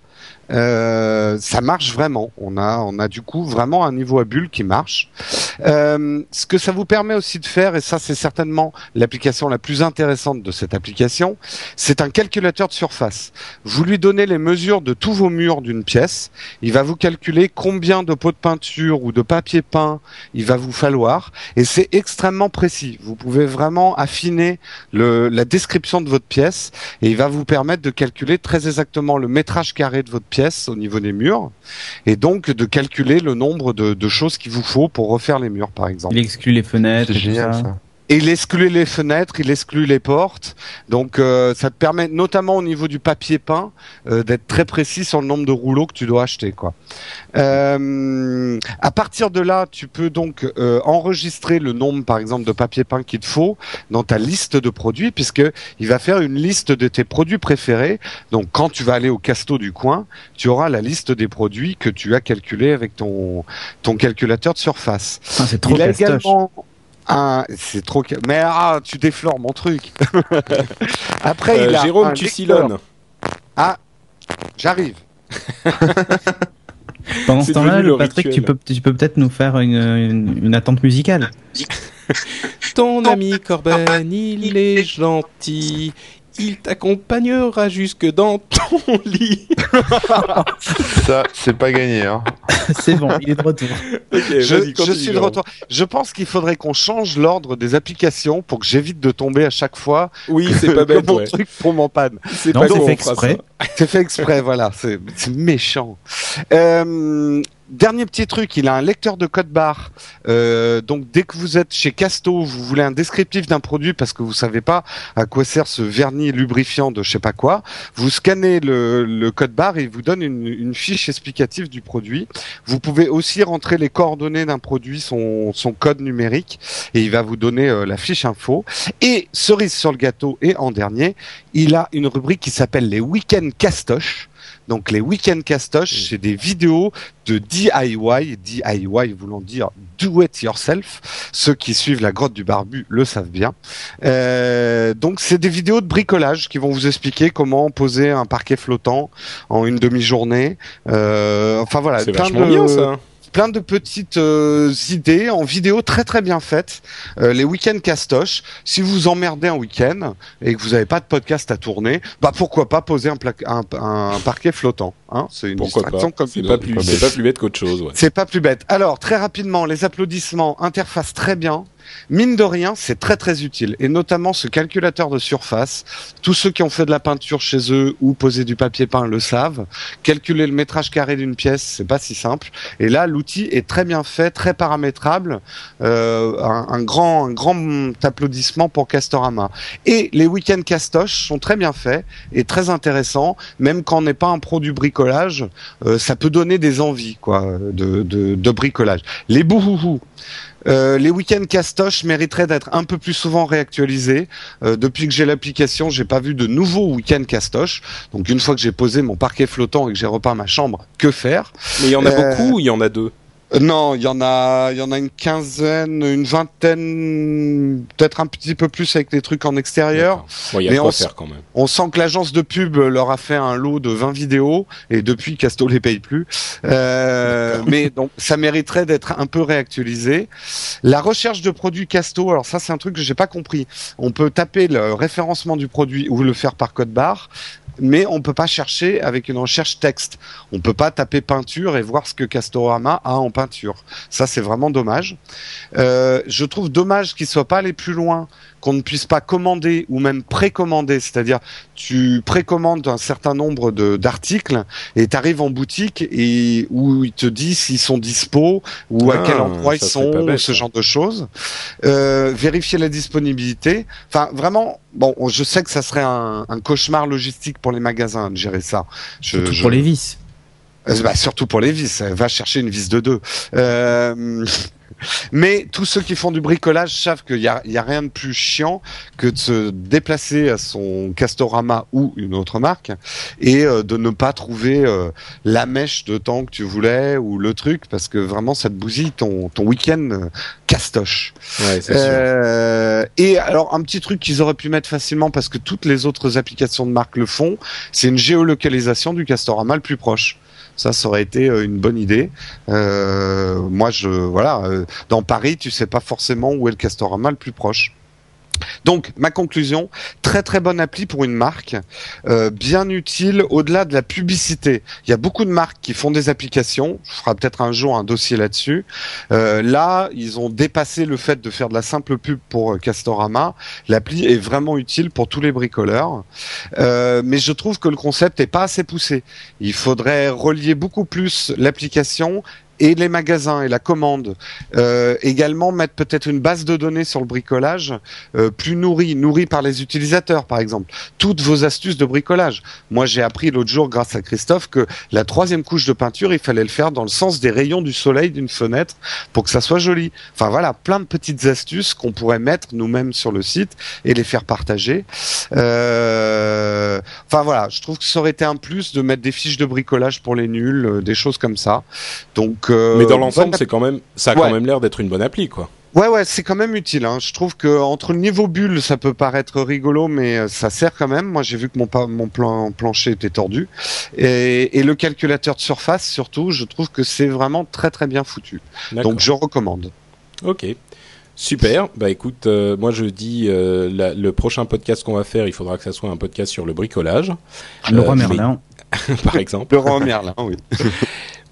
[SPEAKER 5] euh, ça marche vraiment. On a, on a du coup vraiment un niveau à bulles qui marche. Euh, ce que ça vous permet aussi de faire, et ça c'est certainement l'application la plus intéressante de cette application, c'est un calculateur de surface. Vous lui donnez les mesures de tous vos murs d'une pièce. Il va vous calculer combien de pots de peinture ou de papier peint il va vous falloir, et c'est extrêmement précis. Vous pouvez vraiment affiner le, la description de votre pièce, et il va vous permettre de calculer très exactement le métrage carré de votre pièce au niveau des murs, et donc de calculer le nombre de, de choses qu'il vous faut pour refaire les murs, par exemple.
[SPEAKER 4] Il exclut les fenêtres.
[SPEAKER 3] C'est génial
[SPEAKER 4] ça.
[SPEAKER 3] ça.
[SPEAKER 5] Et il exclut les fenêtres, il exclut les portes. Donc euh, ça te permet, notamment au niveau du papier peint, euh, d'être très précis sur le nombre de rouleaux que tu dois acheter. Quoi. Euh, à partir de là, tu peux donc euh, enregistrer le nombre, par exemple, de papier peint qu'il te faut dans ta liste de produits, puisque il va faire une liste de tes produits préférés. Donc quand tu vas aller au casto du coin, tu auras la liste des produits que tu as calculés avec ton ton calculateur de surface.
[SPEAKER 4] Ah, c'est trop
[SPEAKER 5] Il a également un, c'est trop, mais ah, tu déflores mon truc. Après,
[SPEAKER 1] Euh,
[SPEAKER 5] il a
[SPEAKER 1] Jérôme,
[SPEAKER 5] un
[SPEAKER 1] tu sillonnes.
[SPEAKER 5] J'arrive.
[SPEAKER 4] Pendant ce temps-là, Patrick, tu peux, tu peux peut-être nous faire une, une, une attente musicale.
[SPEAKER 1] Ton ami Corben, il est gentil. Il t'accompagnera jusque dans ton lit.
[SPEAKER 3] Ça, c'est pas gagné. Hein.
[SPEAKER 4] c'est bon, il est de retour.
[SPEAKER 5] Je, suis de retour. Je pense qu'il faudrait qu'on change l'ordre des applications pour que j'évite de tomber à chaque fois
[SPEAKER 1] Oui, c'est pas bête.
[SPEAKER 5] mon
[SPEAKER 1] ouais.
[SPEAKER 5] truc tombe en panne.
[SPEAKER 1] C'est
[SPEAKER 4] Non,
[SPEAKER 1] pas
[SPEAKER 4] fait exprès.
[SPEAKER 1] ça.
[SPEAKER 5] C'est fait exprès, voilà. C'est méchant. Euh, dernier petit truc, il a un lecteur de code barre. Euh, donc dès que vous êtes chez Casto, vous voulez un descriptif d'un produit parce que vous savez pas à quoi sert ce vernis lubrifiant de je sais pas quoi, vous scannez le, le code barre et il vous donne une, une fiche explicative du produit. Vous pouvez aussi rentrer les coordonnées d'un produit, son, son code numérique, et il va vous donner euh, la fiche info. Et cerise sur le gâteau, et en dernier, il a une rubrique qui s'appelle les week-ends castoches. Donc les week-ends castoches, c'est des vidéos de DIY, DIY voulant dire do it yourself. Ceux qui suivent la grotte du barbu le savent bien. Euh, donc c'est des vidéos de bricolage qui vont vous expliquer comment poser un parquet flottant en une demi-journée. Euh, enfin voilà,
[SPEAKER 1] C'est vachement
[SPEAKER 5] de
[SPEAKER 1] bien ça.
[SPEAKER 5] Plein de petites euh, idées en vidéo très très bien faites. Euh, les week-ends castoches. Si vous vous emmerdez un week-end et que vous n'avez pas de podcast à tourner, bah pourquoi pas poser un, pla- un, un parquet flottant. Hein C'est une
[SPEAKER 1] Pourquoi
[SPEAKER 5] distraction
[SPEAKER 1] pas
[SPEAKER 5] comme
[SPEAKER 1] C'est pas plus, c'est pas plus bête qu'autre chose. Ouais.
[SPEAKER 5] C'est pas plus bête. Alors, très rapidement, les applaudissements, interface très bien. Mine de rien, c'est très très utile. Et notamment ce calculateur de surface. Tous ceux qui ont fait de la peinture chez eux ou posé du papier peint le savent. Calculer le métrage carré d'une pièce, c'est pas si simple. Et là, l'outil est très bien fait, très paramétrable. Euh, un, grand, un grand applaudissement pour Castorama. Et les week-ends castoches sont très bien faits et très intéressants. Même quand on n'est pas un pro du bricolage, euh, ça peut donner des envies quoi de, de, bricolage. Les bouhouhou. Euh, les week-ends castoches mériteraient d'être un peu plus souvent réactualisés. Euh, depuis que j'ai l'application, j'ai pas vu de nouveaux week-ends castoches. Donc une fois que j'ai posé mon parquet flottant et que j'ai repeint ma chambre, que faire?
[SPEAKER 1] Mais il y en a
[SPEAKER 5] Euh,
[SPEAKER 1] beaucoup ou il y en a deux?
[SPEAKER 5] Non, il y en a, il y en a une quinzaine, une vingtaine, peut-être un petit peu plus avec des trucs en extérieur.
[SPEAKER 1] D'accord. Bon, il y a
[SPEAKER 5] Mais
[SPEAKER 1] quoi
[SPEAKER 5] on
[SPEAKER 1] faire quand même.
[SPEAKER 5] On sent que l'agence de pub leur a fait un lot de 20 vidéos et depuis Casto les paye plus. Euh, mais donc ça mériterait d'être un peu réactualisé. La recherche de produits Casto, alors ça c'est un truc que j'ai pas compris. On peut taper le référencement du produit ou le faire par code barre. Mais on peut pas chercher avec une recherche texte. On peut pas taper peinture et voir ce que Castorama a en peinture. Ça, c'est vraiment dommage. Euh, je trouve dommage qu'ils soient pas allés plus loin, qu'on ne puisse pas commander ou même précommander. C'est-à-dire, tu précommandes un certain nombre de d'articles et tu arrives en boutique et où ils te disent s'ils sont dispo ou à
[SPEAKER 1] Ah,
[SPEAKER 5] quel endroit ils sont,
[SPEAKER 1] bête,
[SPEAKER 5] ce genre de choses. Euh, vérifier la disponibilité. Enfin, vraiment, bon, je sais que ça serait un, un cauchemar logistique pour les magasins de gérer ça. Je,
[SPEAKER 4] Surtout
[SPEAKER 5] je-
[SPEAKER 4] pour les vis.
[SPEAKER 5] euh, bah, surtout pour les vis, va chercher une vis de deux. Euh, mais tous ceux qui font du bricolage savent qu'il y a, y a rien de plus chiant que de se déplacer à son Castorama ou une autre marque et euh, de ne pas trouver euh, la mèche de temps que tu voulais ou le truc parce que vraiment ça te bousille ton, ton week-end euh, castoche.
[SPEAKER 1] Ouais, c'est sûr.
[SPEAKER 5] Et alors un petit truc qu'ils auraient pu mettre facilement parce que toutes les autres applications de marque le font, c'est une géolocalisation du Castorama le plus proche. Ça, ça aurait été euh, une bonne idée. Euh, moi, je voilà, euh, dans Paris, tu sais pas forcément où est le Castorama le plus proche. Donc, ma conclusion, très très bonne appli pour une marque, euh, bien utile au-delà de la publicité. Il y a beaucoup de marques qui font des applications, je ferai peut-être un jour un dossier là-dessus. Euh, là, ils ont dépassé le fait de faire de la simple pub pour euh, Castorama. L'appli est vraiment utile pour tous les bricoleurs, mais je trouve que le concept est pas assez poussé. Il faudrait relier beaucoup plus l'application et les magasins et la commande. Euh, également mettre peut-être une base de données sur le bricolage euh, plus nourrie, nourrie par les utilisateurs par exemple. Toutes vos astuces de bricolage. Moi j'ai appris l'autre jour grâce à Christophe que la troisième couche de peinture il fallait le faire dans le sens des rayons du soleil d'une fenêtre pour que ça soit joli. Enfin voilà, plein de petites astuces qu'on pourrait mettre nous-mêmes sur le site et les faire partager. Euh, Enfin voilà, je trouve que ça aurait été un plus de mettre des fiches de bricolage pour les nuls, euh, des choses comme ça. Donc, euh,
[SPEAKER 1] Mais dans l'ensemble, c'est quand même, ça a
[SPEAKER 5] Ouais.
[SPEAKER 1] quand même l'air d'être une bonne appli, quoi.
[SPEAKER 5] Ouais, ouais, c'est quand même utile. Hein. Je trouve que entre le niveau bulle, ça peut paraître rigolo, mais euh, ça sert quand même. Moi, j'ai vu que mon, plan plancher était tordu. Et, et le calculateur de surface, surtout, je trouve que c'est vraiment très très bien foutu. Donc, je recommande.
[SPEAKER 1] Ok. Super. Bah écoute, euh, moi je dis euh, la- le prochain podcast qu'on va faire, il faudra que ça soit un podcast sur le bricolage,
[SPEAKER 4] Le
[SPEAKER 1] Euh,
[SPEAKER 4] roi
[SPEAKER 1] mais-
[SPEAKER 4] Merlin.
[SPEAKER 1] par exemple.
[SPEAKER 5] Le Merlin, oui.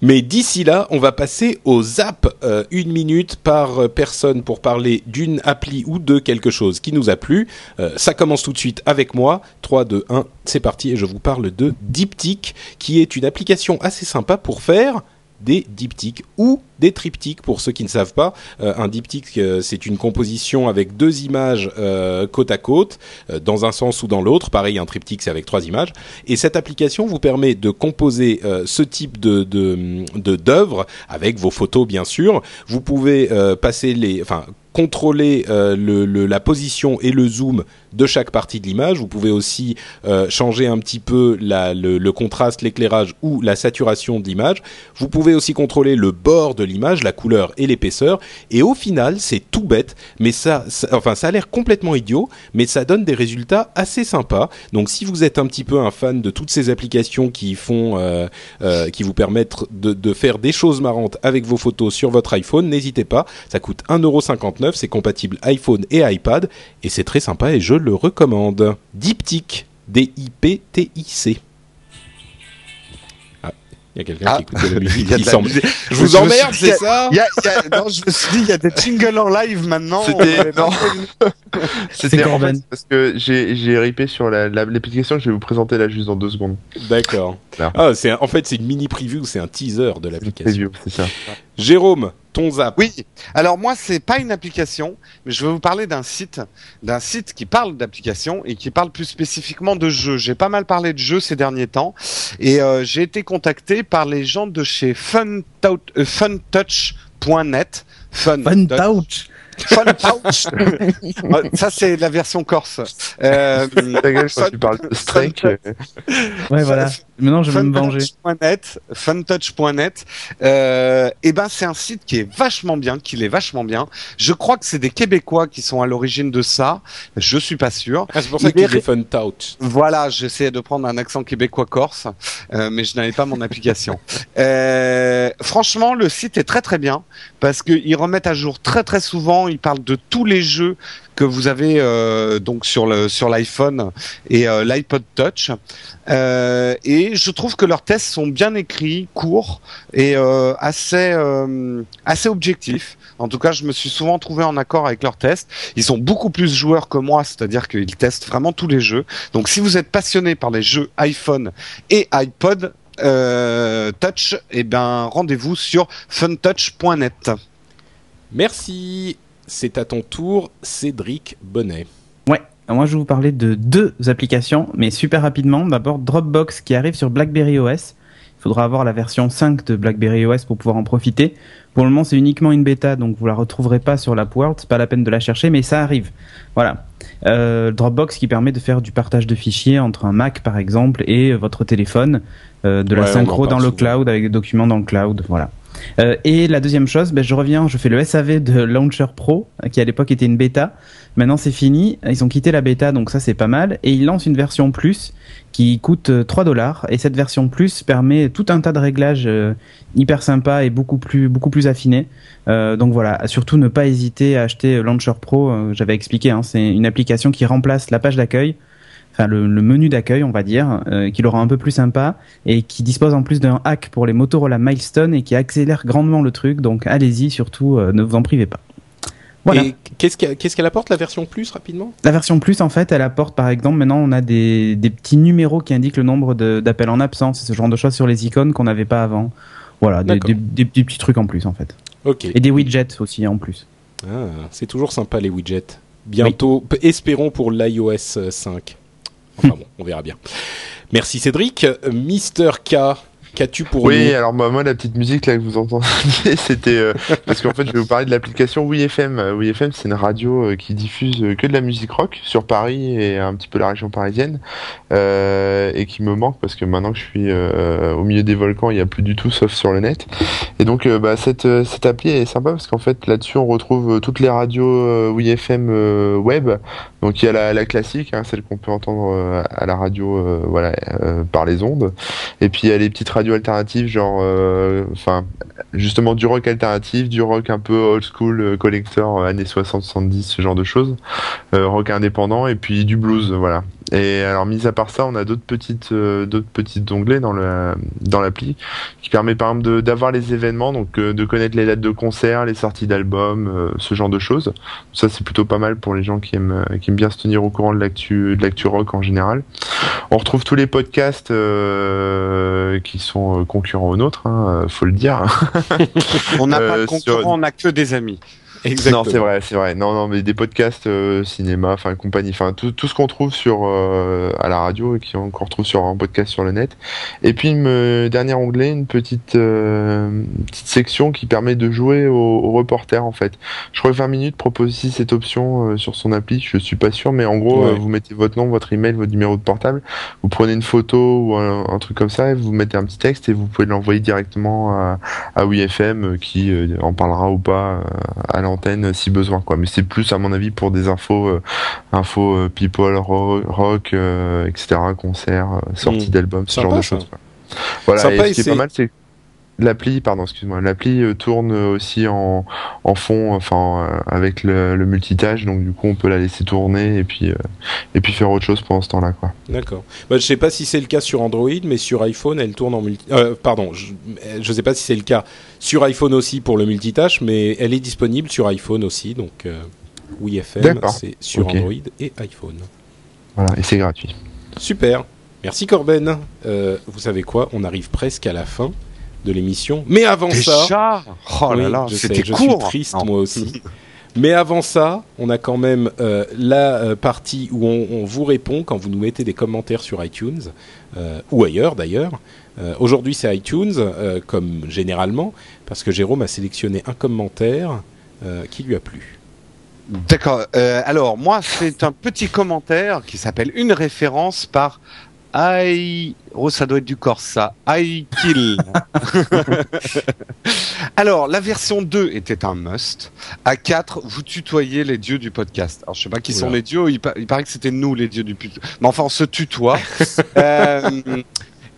[SPEAKER 1] Mais d'ici là, on va passer aux apps. Euh, une minute par euh, personne pour parler d'une appli ou de quelque chose qui nous a plu. Euh, ça commence tout de suite avec moi. 3, 2, 1, c'est parti. Et je vous parle de Diptyque, qui est une application assez sympa pour faire des diptyques ou des triptyques pour ceux qui ne savent pas. Euh, un diptyque, euh, c'est une composition avec deux images euh, côte à côte, dans un sens ou dans l'autre. Pareil, un triptyque, c'est avec trois images. Et cette application vous permet de composer ce type de de de- d'œuvre avec vos photos, bien sûr. Vous pouvez passer les, contrôler euh, le, la position et le zoom de chaque partie de l'image. Vous pouvez aussi euh, changer un petit peu le, contraste, l'éclairage ou la saturation de l'image. Vous pouvez aussi contrôler le bord de l'image, la couleur et l'épaisseur. Et au final, c'est tout bête, mais ça, enfin, ça a l'air complètement idiot, mais ça donne des résultats assez sympas. Donc, si vous êtes un petit peu un fan de toutes ces applications qui font, euh, qui vous permettent de, de faire des choses marrantes avec vos photos sur votre iPhone, n'hésitez pas. Ça coûte 1,59€, c'est compatible iPhone et iPad, et c'est très sympa et je le recommande. Diptyque, D-I-P-T-I-C. Ah, il y a quelqu'un
[SPEAKER 5] Ah.
[SPEAKER 1] qui écoute de la musique,
[SPEAKER 5] Il y a de la musique.
[SPEAKER 1] Je vous emmerde, c'est ça
[SPEAKER 5] Il y a, il y a- non, je me suis dit, il y a des jingles en live maintenant.
[SPEAKER 3] C'était non. C'était en fait parce que j'ai j'ai ripé sur la- la- l'application que je vais vous présenter là juste dans deux secondes.
[SPEAKER 1] D'accord. Ah, en fait c'est une mini preview, c'est un teaser de l'application.
[SPEAKER 3] Preview, c'est ça.
[SPEAKER 1] Jérôme, ton zap.
[SPEAKER 5] Oui. Alors moi, c'est pas une application, mais je vais vous parler d'un site, d'un site qui parle d'application et qui parle plus spécifiquement de jeux. J'ai pas mal parlé de jeux ces derniers temps et euh, j'ai été contacté par les gens de chez euh. Fun,
[SPEAKER 4] Fun
[SPEAKER 5] Touch. Fun Touch. Ouais, Ça c'est la version corse. Euh,
[SPEAKER 3] gueule, quand tu parles de Strike,
[SPEAKER 4] Ouais, voilà. Maintenant, je vais me venger.
[SPEAKER 5] Funtouch.net, funtouch.net, euh, et ben c'est un site qui est vachement bien, qui est vachement bien. Je crois que c'est des Québécois qui sont à l'origine de ça. Je suis pas sûr.
[SPEAKER 1] Ah, c'est pour ça
[SPEAKER 5] Il
[SPEAKER 1] qu'il
[SPEAKER 5] est
[SPEAKER 1] est fun touch.
[SPEAKER 5] Voilà, j'essayais de prendre un accent québécois corse, euh, mais je n'avais pas mon application. Euh, franchement, le site est très très bien parce qu'ils remettent à jour très très souvent. Ils parlent de tous les jeux que vous avez euh, donc sur le sur l'iPhone et euh, l'iPod Touch. Euh, et je trouve que leurs tests sont bien écrits, courts et assez assez objectifs. En tout cas, je me suis souvent trouvé en accord avec leurs tests. Ils sont beaucoup plus joueurs que moi, c'est-à-dire qu'ils testent vraiment tous les jeux. Donc, si vous êtes passionné par les jeux iPhone et iPod Touch, eh ben rendez-vous sur funtouch.net.
[SPEAKER 1] Merci. C'est à ton tour, Cédric Bonnet.
[SPEAKER 4] Ouais. Moi, je vais vous parler de deux applications, mais super rapidement. D'abord, Dropbox qui arrive sur BlackBerry OS. Il faudra avoir la version 5 de BlackBerry OS pour pouvoir en profiter. Pour le moment, c'est uniquement une bêta, donc vous la retrouverez pas sur l'App World. C'est pas la peine de la chercher, mais ça arrive. Voilà. Euh, Dropbox qui permet de faire du partage de fichiers entre un Mac, par exemple, et votre téléphone, euh, de la synchro dans le cloud avec des documents dans le cloud. Voilà. Euh, et la deuxième chose, ben, je reviens, je fais le SAV de Launcher Pro, qui à l'époque était une bêta. Maintenant c'est fini, ils ont quitté la bêta, donc ça c'est pas mal. Et ils lancent une version plus qui coûte euh, 3 dollars. Et cette version plus permet tout un tas de réglages euh, hyper sympas et beaucoup plus, beaucoup plus affinés. Euh, donc voilà, surtout ne pas hésiter à acheter Launcher Pro. euh, J'avais expliqué, hein, c'est une application qui remplace la page d'accueil. Enfin, le, le menu d'accueil, on va dire, euh, qui le rend un peu plus sympa et qui dispose en plus d'un hack pour les Motorola Milestone et qui accélère grandement le truc. Donc allez-y, surtout, euh, ne vous en privez pas. Voilà.
[SPEAKER 1] Et qu'est-ce qu'elle apporte la version plus rapidement?
[SPEAKER 4] La version plus, en fait, elle apporte, par exemple, maintenant, on a des, des petits numéros qui indiquent le nombre d'appels en absence, ce genre de choses sur les icônes qu'on n'avait pas avant. Voilà, des,
[SPEAKER 1] D'accord.
[SPEAKER 4] des- des- des petits trucs en plus, en fait.
[SPEAKER 1] Ok.
[SPEAKER 4] Et des widgets aussi, en plus.
[SPEAKER 1] Ah, c'est toujours sympa les widgets. Bientôt, espérons pour l'iOS 5. Enfin bon, on verra bien. Merci Cédric. Euh, Mister K, qu'as-tu pour
[SPEAKER 3] Oui,
[SPEAKER 1] nous
[SPEAKER 3] alors moi, moi, la petite musique là que vous entendez, c'était euh, parce qu'en fait je vais vous parler de l'application WeFM. Euh, WeFM, c'est une radio euh, qui diffuse euh, que de la musique rock sur Paris et un petit peu la région parisienne, euh, et qui me manque parce que maintenant que je suis euh, au milieu des volcans, il y a plus du tout sauf sur le net. Et donc bah, cette cette appli est sympa parce qu'en fait là-dessus on retrouve toutes les radios WeFM web. Donc il y a la, la classique, hein, celle qu'on peut entendre à la radio, euh, voilà, euh, par les ondes. Et puis il y a les petites radios alternatives, genre, euh, enfin, justement du rock alternatif, du rock un peu old school, euh, collector, euh, années 60-70, ce genre de choses, rock indépendant, et puis du blues, voilà. Et alors, mis à part ça, on a d'autres petites, euh, d'autres petites onglets dans le dans l'appli qui permet par exemple de- d'avoir les événements, donc euh, de connaître les dates de concert, les sorties d'albums, euh, ce genre de choses. Ça, c'est plutôt pas mal pour les gens qui aiment euh, qui aiment bien se tenir au courant de l'actu de l'actu rock en général. On retrouve tous les podcasts euh, qui sont euh, concurrents aux nôtres, hein, faut le dire.
[SPEAKER 5] On n'a pas de
[SPEAKER 3] sur-
[SPEAKER 5] concurrent, on a que des amis.
[SPEAKER 3] Non, c'est vrai, c'est vrai. Non, non, mais des podcasts, euh, cinéma, enfin compagnie, enfin tout, tout ce qu'on trouve sur euh, à la radio et qu'on retrouve sur un podcast sur le net. Et puis me, dernier onglet, une petite euh, une petite section qui permet de jouer au, au reporter en fait. Je crois que 20 minutes propose aussi cette option euh, sur son appli. Je suis pas sûr, mais en gros,
[SPEAKER 1] Ouais.
[SPEAKER 3] euh, vous mettez votre nom, votre email, votre numéro de portable, vous prenez une photo ou un, un truc comme ça, et vous mettez un petit texte et vous pouvez l'envoyer directement à, à WeFM euh, qui euh, en parlera ou pas euh, à l'antenne euh, si besoin quoi. Mais c'est plus à mon avis pour des infos euh, infos euh, people ro- rock euh, etc concerts sorties
[SPEAKER 1] Mm.
[SPEAKER 3] d'albums ce genre de choses voilà
[SPEAKER 1] Sympa,
[SPEAKER 3] et
[SPEAKER 1] et
[SPEAKER 3] ce qui est
[SPEAKER 1] c'est-
[SPEAKER 3] pas mal c'est l'appli pardon excuse-moi l'appli euh, tourne aussi en en fond enfin euh, avec le, le multitâche donc du coup on peut la laisser tourner et puis euh, et puis faire autre chose pendant ce temps-là quoi
[SPEAKER 1] D'accord. Bah, je sais pas si c'est le cas sur Android, mais sur iPhone, elle tourne en multi. Euh, pardon, je, je sais pas si c'est le cas sur iPhone aussi pour le multitâche, mais elle est disponible sur iPhone aussi, donc euh, oui FM, c'est sur. Android et iPhone.
[SPEAKER 3] voilà et c'est gratuit
[SPEAKER 1] Super. Merci Corben. Vous savez quoi? On arrive presque à la fin de l'émission, mais avant ça.
[SPEAKER 5] Déjà Oh là
[SPEAKER 1] Oui,
[SPEAKER 5] là,
[SPEAKER 1] je sais,
[SPEAKER 5] c'était
[SPEAKER 1] je
[SPEAKER 5] court.
[SPEAKER 1] suis triste
[SPEAKER 5] Non.
[SPEAKER 1] moi aussi. Mais avant ça, on a quand même euh, la euh, partie où on, on vous répond quand vous nous mettez des commentaires sur iTunes euh, ou ailleurs d'ailleurs. Euh, Aujourd'hui c'est iTunes euh, comme généralement parce que Jérôme a sélectionné un commentaire euh, qui lui a plu.
[SPEAKER 5] D'accord. Euh, alors, moi, c'est un petit commentaire qui s'appelle Une référence par I... Oh, ça doit être du Corsa. I Kill. alors, la version 2 était un must. À 4, vous tutoyez les dieux du podcast. Alors, je sais pas qui sont les dieux. Il, pa- il paraît que c'était nous, les dieux du podcast. Mais enfin, on se tutoie. Euh,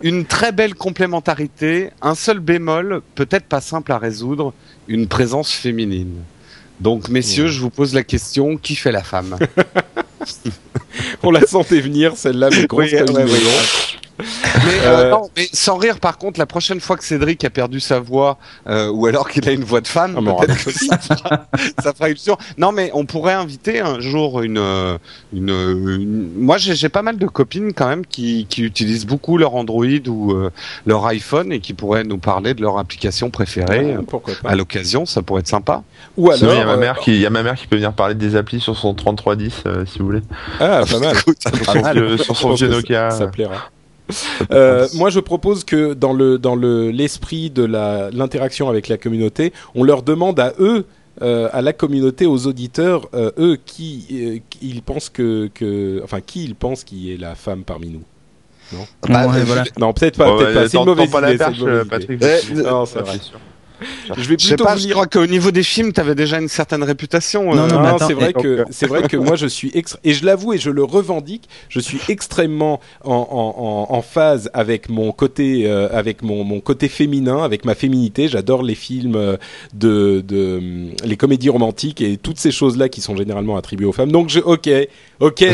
[SPEAKER 5] une très belle complémentarité. Un seul bémol, peut-être pas simple à résoudre, une présence féminine. Donc, messieurs,
[SPEAKER 1] Ouais.
[SPEAKER 5] je vous pose la question qui fait la femme?
[SPEAKER 1] On la sentait venir celle-là, mais grosse
[SPEAKER 5] Oui, ouais, ouais. Mais, euh,
[SPEAKER 1] Euh,
[SPEAKER 5] non, mais sans rire, par contre, la prochaine fois que Cédric a perdu sa voix, euh, ou alors qu'il a une voix de femme,
[SPEAKER 1] Ah,
[SPEAKER 5] peut-être que ça fera, ça fera illusion. Non, mais on pourrait inviter un jour une, euh, une, une- moi j'ai j'ai pas mal de copines quand même qui, qui utilisent beaucoup leur Android ou euh, leur iPhone et qui pourraient nous parler de leur application préférée.
[SPEAKER 1] Ah, pourquoi pas
[SPEAKER 5] À l'occasion, ça pourrait être sympa.
[SPEAKER 1] Ou
[SPEAKER 3] Sinon,
[SPEAKER 1] alors
[SPEAKER 3] il y a ma
[SPEAKER 1] euh,
[SPEAKER 3] mère qui il y a ma mère qui peut venir parler des applis sur son 3310 euh, si vous voulez
[SPEAKER 1] ah pas mal.
[SPEAKER 5] Écoute, ça
[SPEAKER 3] sur son vieux- sur son vieux Nokia
[SPEAKER 1] ça, ça
[SPEAKER 3] euh,
[SPEAKER 1] plaira. Euh, moi, je propose que dans le dans le l'esprit de la l'interaction avec la communauté, on leur demande à eux, euh, à la communauté, aux auditeurs, euh, eux qui euh, qui ils pensent que que enfin qui ils pensent qui est la femme parmi nous.
[SPEAKER 5] Bah,
[SPEAKER 4] Ouais, voilà.
[SPEAKER 1] Non, peut-être pas.
[SPEAKER 3] Bon,
[SPEAKER 1] peut-être
[SPEAKER 3] ouais,
[SPEAKER 1] pas. C'est une mauvaise idée. une mauvaise
[SPEAKER 3] Patrick.
[SPEAKER 5] Eh,
[SPEAKER 1] Non, c'est
[SPEAKER 3] Ça,
[SPEAKER 1] vrai.
[SPEAKER 3] sûr.
[SPEAKER 1] Je vais plutôt
[SPEAKER 5] pas,
[SPEAKER 1] vous
[SPEAKER 5] crois qu'au niveau des films, t'avais déjà une certaine réputation.
[SPEAKER 4] Non,
[SPEAKER 5] euh,
[SPEAKER 4] non,
[SPEAKER 1] Non,
[SPEAKER 4] attends,
[SPEAKER 1] c'est vrai que c'est vrai que moi je suis extra- et je l'avoue et je le revendique, je suis extrêmement en, en, en, en phase avec mon côté euh, avec mon, mon côté féminin, avec ma féminité. J'adore les films euh, de, de les comédies romantiques et toutes ces choses là qui sont généralement attribuées aux femmes. Donc je ok ok,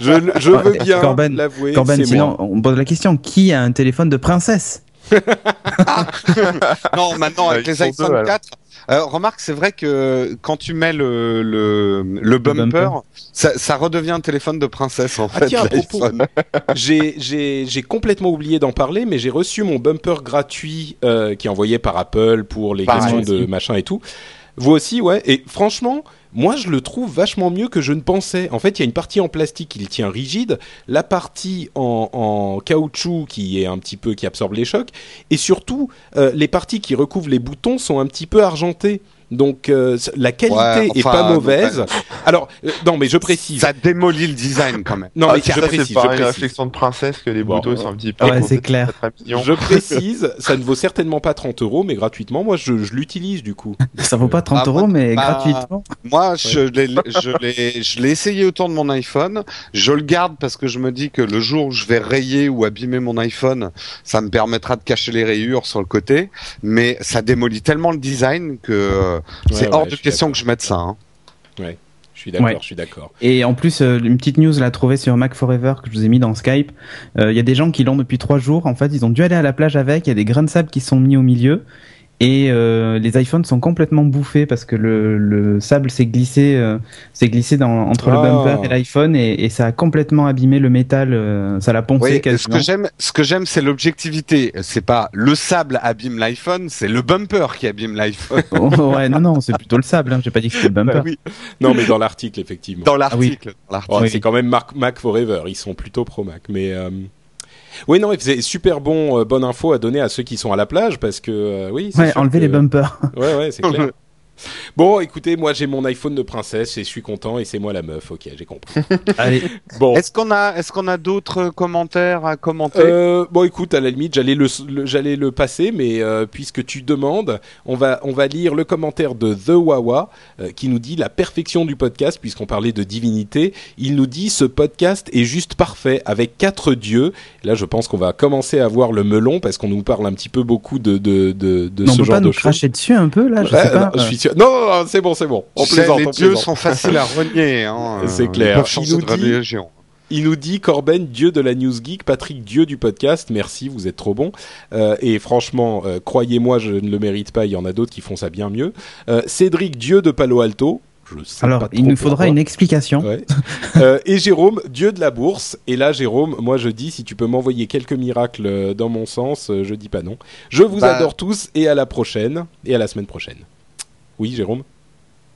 [SPEAKER 1] je, je veux bien
[SPEAKER 4] Corben,
[SPEAKER 1] l'avouer.
[SPEAKER 4] Corben, sinon,
[SPEAKER 1] moi.
[SPEAKER 4] on pose la question qui a un téléphone de princesse?
[SPEAKER 5] Non, maintenant avec les iPhone
[SPEAKER 3] deux, alors.
[SPEAKER 5] 4. euh, remarque, c'est vrai que quand tu mets le, le, le bumper,
[SPEAKER 4] bumper.
[SPEAKER 5] Ça, ça redevient un téléphone de princesse en
[SPEAKER 1] Ah
[SPEAKER 5] fait.
[SPEAKER 1] tiens, à propos, j'ai j'ai j'ai complètement oublié d'en parler, mais j'ai reçu mon bumper gratuit euh, qui est envoyé par Apple pour les
[SPEAKER 5] Pareil.
[SPEAKER 1] questions de machin et tout. Vous aussi, ouais. Et franchement, moi, je le trouve vachement mieux que je ne pensais. En fait, il y a une partie en plastique qui le tient rigide, la partie en, caoutchouc qui est un petit peu qui absorbe les chocs, et surtout euh, les parties qui recouvrent les boutons sont un petit peu argentées. Donc euh, la qualité
[SPEAKER 5] Ouais,
[SPEAKER 1] est pas mauvaise.
[SPEAKER 5] ouais.
[SPEAKER 1] Alors euh, non, mais je précise.
[SPEAKER 5] Ça démolit le design quand même.
[SPEAKER 1] Non,
[SPEAKER 3] Ah,
[SPEAKER 1] mais
[SPEAKER 3] ça,
[SPEAKER 1] je
[SPEAKER 3] c'est
[SPEAKER 1] précise.
[SPEAKER 3] Pareil, une réflexion de princesse que les
[SPEAKER 1] Bon,
[SPEAKER 3] boutons
[SPEAKER 1] euh,
[SPEAKER 3] sont un petit peu.
[SPEAKER 4] ouais, c'est clair.
[SPEAKER 1] Je précise, ça ne vaut certainement pas 30 euros, mais gratuitement, moi je, je l'utilise du coup.
[SPEAKER 4] Ça vaut pas 30
[SPEAKER 5] Ah,
[SPEAKER 4] euros, mais
[SPEAKER 5] bah,
[SPEAKER 4] gratuitement.
[SPEAKER 5] Moi, je l'ai, je l'ai, je l'ai essayé autour de mon iPhone. Je le garde parce que je me dis que le jour où je vais rayer ou abîmer mon iPhone, ça me permettra de cacher les rayures sur le côté. Mais ça démolit tellement le design que euh, c'est
[SPEAKER 1] Ouais,
[SPEAKER 5] hors
[SPEAKER 1] ouais,
[SPEAKER 5] de question que je mette ça. hein.
[SPEAKER 1] Je Je suis d'accord,
[SPEAKER 4] Ouais.
[SPEAKER 1] je suis d'accord.
[SPEAKER 4] Et en plus, euh, une petite news l'a trouvée sur Mac Forever que je vous ai mis dans Skype. Euh, Il y a des gens qui l'ont depuis trois jours. En fait, ils ont dû aller à la plage avec. Il y a des grains de sable qui sont mis au milieu. Et euh, les iPhones sont complètement bouffés parce que le, le sable s'est glissé, euh, s'est glissé dans, entre
[SPEAKER 1] Ah.
[SPEAKER 4] le bumper et l'iPhone et, et ça a complètement abîmé le métal. euh, ça l'a poncé
[SPEAKER 5] Oui, ce
[SPEAKER 4] quasiment.
[SPEAKER 5] que j'aime, ce que j'aime, c'est l'objectivité. C'est pas le sable abîme l'iPhone, c'est le bumper qui abîme l'iPhone.
[SPEAKER 4] Oh, ouais, non, non, c'est plutôt le sable. Hein. J'ai pas dit que c'était le bumper.
[SPEAKER 5] Bah oui,
[SPEAKER 1] Non, mais dans l'article, effectivement.
[SPEAKER 5] dans l'article. dans l'article.
[SPEAKER 1] Oh,
[SPEAKER 4] Oui.
[SPEAKER 1] C'est quand même Mac, Mac Forever. Ils sont plutôt pro Mac. Mais euh, oui, non, c'est super bon, euh, bonne info à donner à ceux qui sont à la plage parce que euh, oui. c'est
[SPEAKER 4] Ouais, enlever
[SPEAKER 1] que-
[SPEAKER 4] les bumpers.
[SPEAKER 1] Ouais, ouais, c'est clair. Bon, écoutez, moi j'ai mon iPhone de princesse et je suis content et c'est moi la meuf. Ok, j'ai compris.
[SPEAKER 4] Allez,
[SPEAKER 1] Bon.
[SPEAKER 5] Est-ce qu'on a, est-ce qu'on a d'autres commentaires à commenter?
[SPEAKER 1] Euh, bon, écoute, à la limite, j'allais le, le- j'allais le passer, mais euh, puisque tu demandes, on va, on va lire le commentaire de The Wawa euh, qui nous dit la perfection du podcast, puisqu'on parlait de divinité. Il nous dit ce podcast est juste parfait avec quatre dieux. Là, je pense qu'on va commencer à voir le melon parce qu'on nous parle un petit peu beaucoup de de de, de
[SPEAKER 4] on
[SPEAKER 1] ce
[SPEAKER 4] peut
[SPEAKER 1] genre
[SPEAKER 4] pas
[SPEAKER 1] de
[SPEAKER 4] nous
[SPEAKER 1] choses.
[SPEAKER 4] cracher dessus un peu là. Je
[SPEAKER 1] Ouais,
[SPEAKER 4] sais pas.
[SPEAKER 1] non, je suis sûr. Non, non, non, c'est bon, c'est bon. On plaisante,
[SPEAKER 5] les
[SPEAKER 1] on
[SPEAKER 5] dieux
[SPEAKER 1] plaisante.
[SPEAKER 5] sont faciles à renier. Hein.
[SPEAKER 1] C'est
[SPEAKER 5] Euh,
[SPEAKER 1] clair. Il nous
[SPEAKER 5] de
[SPEAKER 1] dit-
[SPEAKER 5] religion.
[SPEAKER 1] Il nous dit Corben, dieu de la news geek, Patrick, dieu du podcast. Merci, vous êtes trop bon. Euh, et franchement, euh, croyez-moi, je ne le mérite pas. Il y en a d'autres qui font ça bien mieux. Euh, Cédric, dieu de Palo Alto. Je sais
[SPEAKER 4] Alors,
[SPEAKER 1] pas
[SPEAKER 4] il nous faudra
[SPEAKER 1] pourquoi.
[SPEAKER 4] une explication.
[SPEAKER 1] Ouais. Euh, et Jérôme, dieu de la bourse. Et là, Jérôme, moi je dis, si tu peux m'envoyer quelques miracles dans mon sens, je dis pas non. Je vous
[SPEAKER 5] Bah-
[SPEAKER 1] adore tous et à la prochaine et à la semaine prochaine. Oui, Jérôme.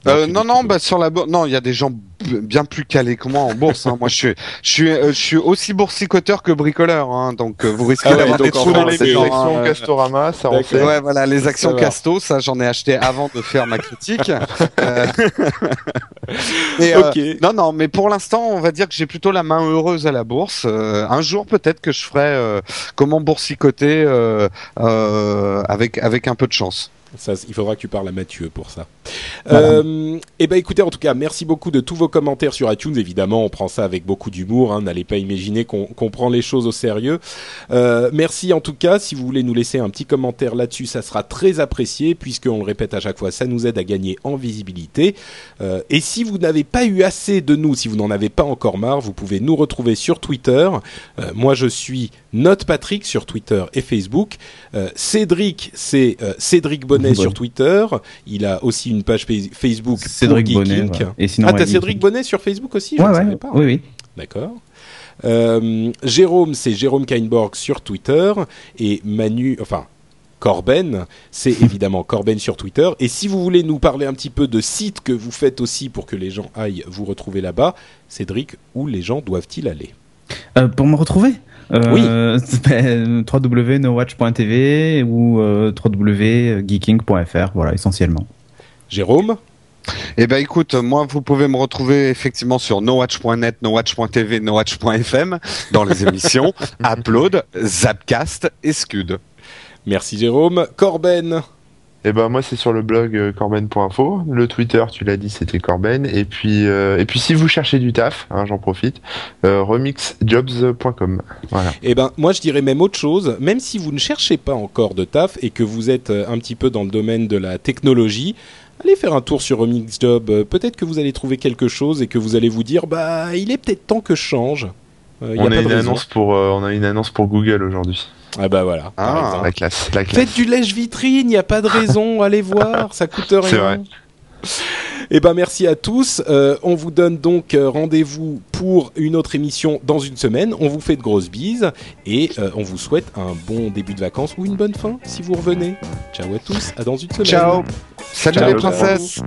[SPEAKER 5] Euh, non, non, bah sur la bourse, non, il y a des gens bien plus calés que moi en bourse. Hein. Moi, je suis, je suis, euh, je suis aussi boursicoteur que bricoleur, hein. donc euh, vous risquez
[SPEAKER 1] Ah ouais,
[SPEAKER 5] d'avoir des trous dans les
[SPEAKER 3] actions
[SPEAKER 5] hein.
[SPEAKER 3] Castorama, ça.
[SPEAKER 5] Ouais, voilà, les actions. Casto, ça j'en ai acheté avant de faire ma critique. Euh, et, euh, non, non, mais pour l'instant, on va dire que j'ai plutôt la main heureuse à la bourse. Euh, un jour, peut-être que je ferai euh, comment boursicoter euh, euh, avec avec un peu de chance.
[SPEAKER 1] Ça, il faudra que tu parles à Mathieu pour ça. Euh, et ben écoutez, en tout cas, merci beaucoup de tous vos commentaires sur iTunes. Évidemment, on prend ça avec beaucoup d'humour. Hein, N'allez pas imaginer qu'on prend les choses au sérieux. Euh, merci en tout cas. Si vous voulez nous laisser un petit commentaire là-dessus, ça sera très apprécié puisque on le répète à chaque fois, ça nous aide à gagner en visibilité. Euh, et si vous n'avez pas eu assez de nous, si vous n'en avez pas encore marre, vous pouvez nous retrouver sur Twitter. Euh, moi, je suis Note Patrick sur Twitter et Facebook. Cédric, c'est Cédric Bonnet
[SPEAKER 4] Bonnet.
[SPEAKER 1] sur Twitter. Il a aussi une page fa- Facebook.
[SPEAKER 4] Cédric Bonnet. Et sinon,
[SPEAKER 1] Ah, t'as Cédric. Bonnet sur Facebook aussi Je
[SPEAKER 4] Ouais,
[SPEAKER 1] ne
[SPEAKER 4] ouais,
[SPEAKER 1] savais pas.
[SPEAKER 4] oui, oui.
[SPEAKER 1] D'accord. Euh, Jérôme, c'est Jérôme Kainborg sur Twitter. Et Manu, enfin, Corben, c'est évidemment Corben sur Twitter. Et si vous voulez nous parler un petit peu de sites que vous faites aussi pour que les gens aillent vous retrouver là-bas, Cédric, où les gens doivent-ils aller?
[SPEAKER 4] Euh, pour me retrouver? Euh, oui. www.nowatch.tv ou euh, www.geeking.fr, voilà, essentiellement.
[SPEAKER 1] Jérôme?
[SPEAKER 5] Eh ben écoute, moi vous pouvez me retrouver effectivement sur nowatch.net, nowatch.tv, nowatch.fm dans les émissions Upload, Zapcast et Scud.
[SPEAKER 1] Merci Jérôme. Corben?
[SPEAKER 3] Et ben moi c'est sur le blog euh, corben.info. Le Twitter, tu l'as dit, c'était Corben. Et puis euh, et si vous cherchez du taf, hein, j'en profite, euh, remixjobs.com. Voilà.
[SPEAKER 1] Eh ben, moi, je dirais même autre chose. Même si vous ne cherchez pas encore de taf et que vous êtes un petit peu dans le domaine de la technologie, allez faire un tour sur Remix Job. Euh, Peut-être que vous allez trouver quelque chose et que vous allez vous dire, bah, il est peut-être temps que je change. Euh, il y
[SPEAKER 3] on a
[SPEAKER 1] de
[SPEAKER 3] une annonce pour euh, on a une annonce pour Google aujourd'hui.
[SPEAKER 1] Ah bah voilà. par
[SPEAKER 5] Ah.
[SPEAKER 1] exemple.
[SPEAKER 3] La classe, la classe.
[SPEAKER 1] Faites du lèche-vitrine, il n'y a pas de raison. allez voir, ça coûte rien.
[SPEAKER 3] C'est vrai.
[SPEAKER 1] Eh ben merci à tous. Euh, on vous donne donc euh, rendez-vous pour une autre émission dans une semaine. On vous fait de grosses bises et euh, on vous souhaite un bon début de vacances ou une bonne fin si vous revenez. Ciao à tous, à dans une semaine.
[SPEAKER 5] Ciao Salut
[SPEAKER 3] Ciao,
[SPEAKER 5] les princesses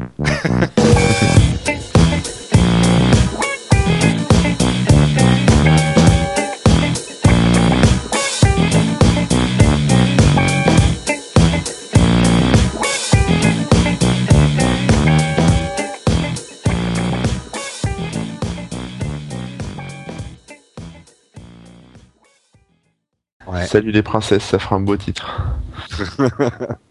[SPEAKER 3] Salut les princesses, ça fera un beau titre.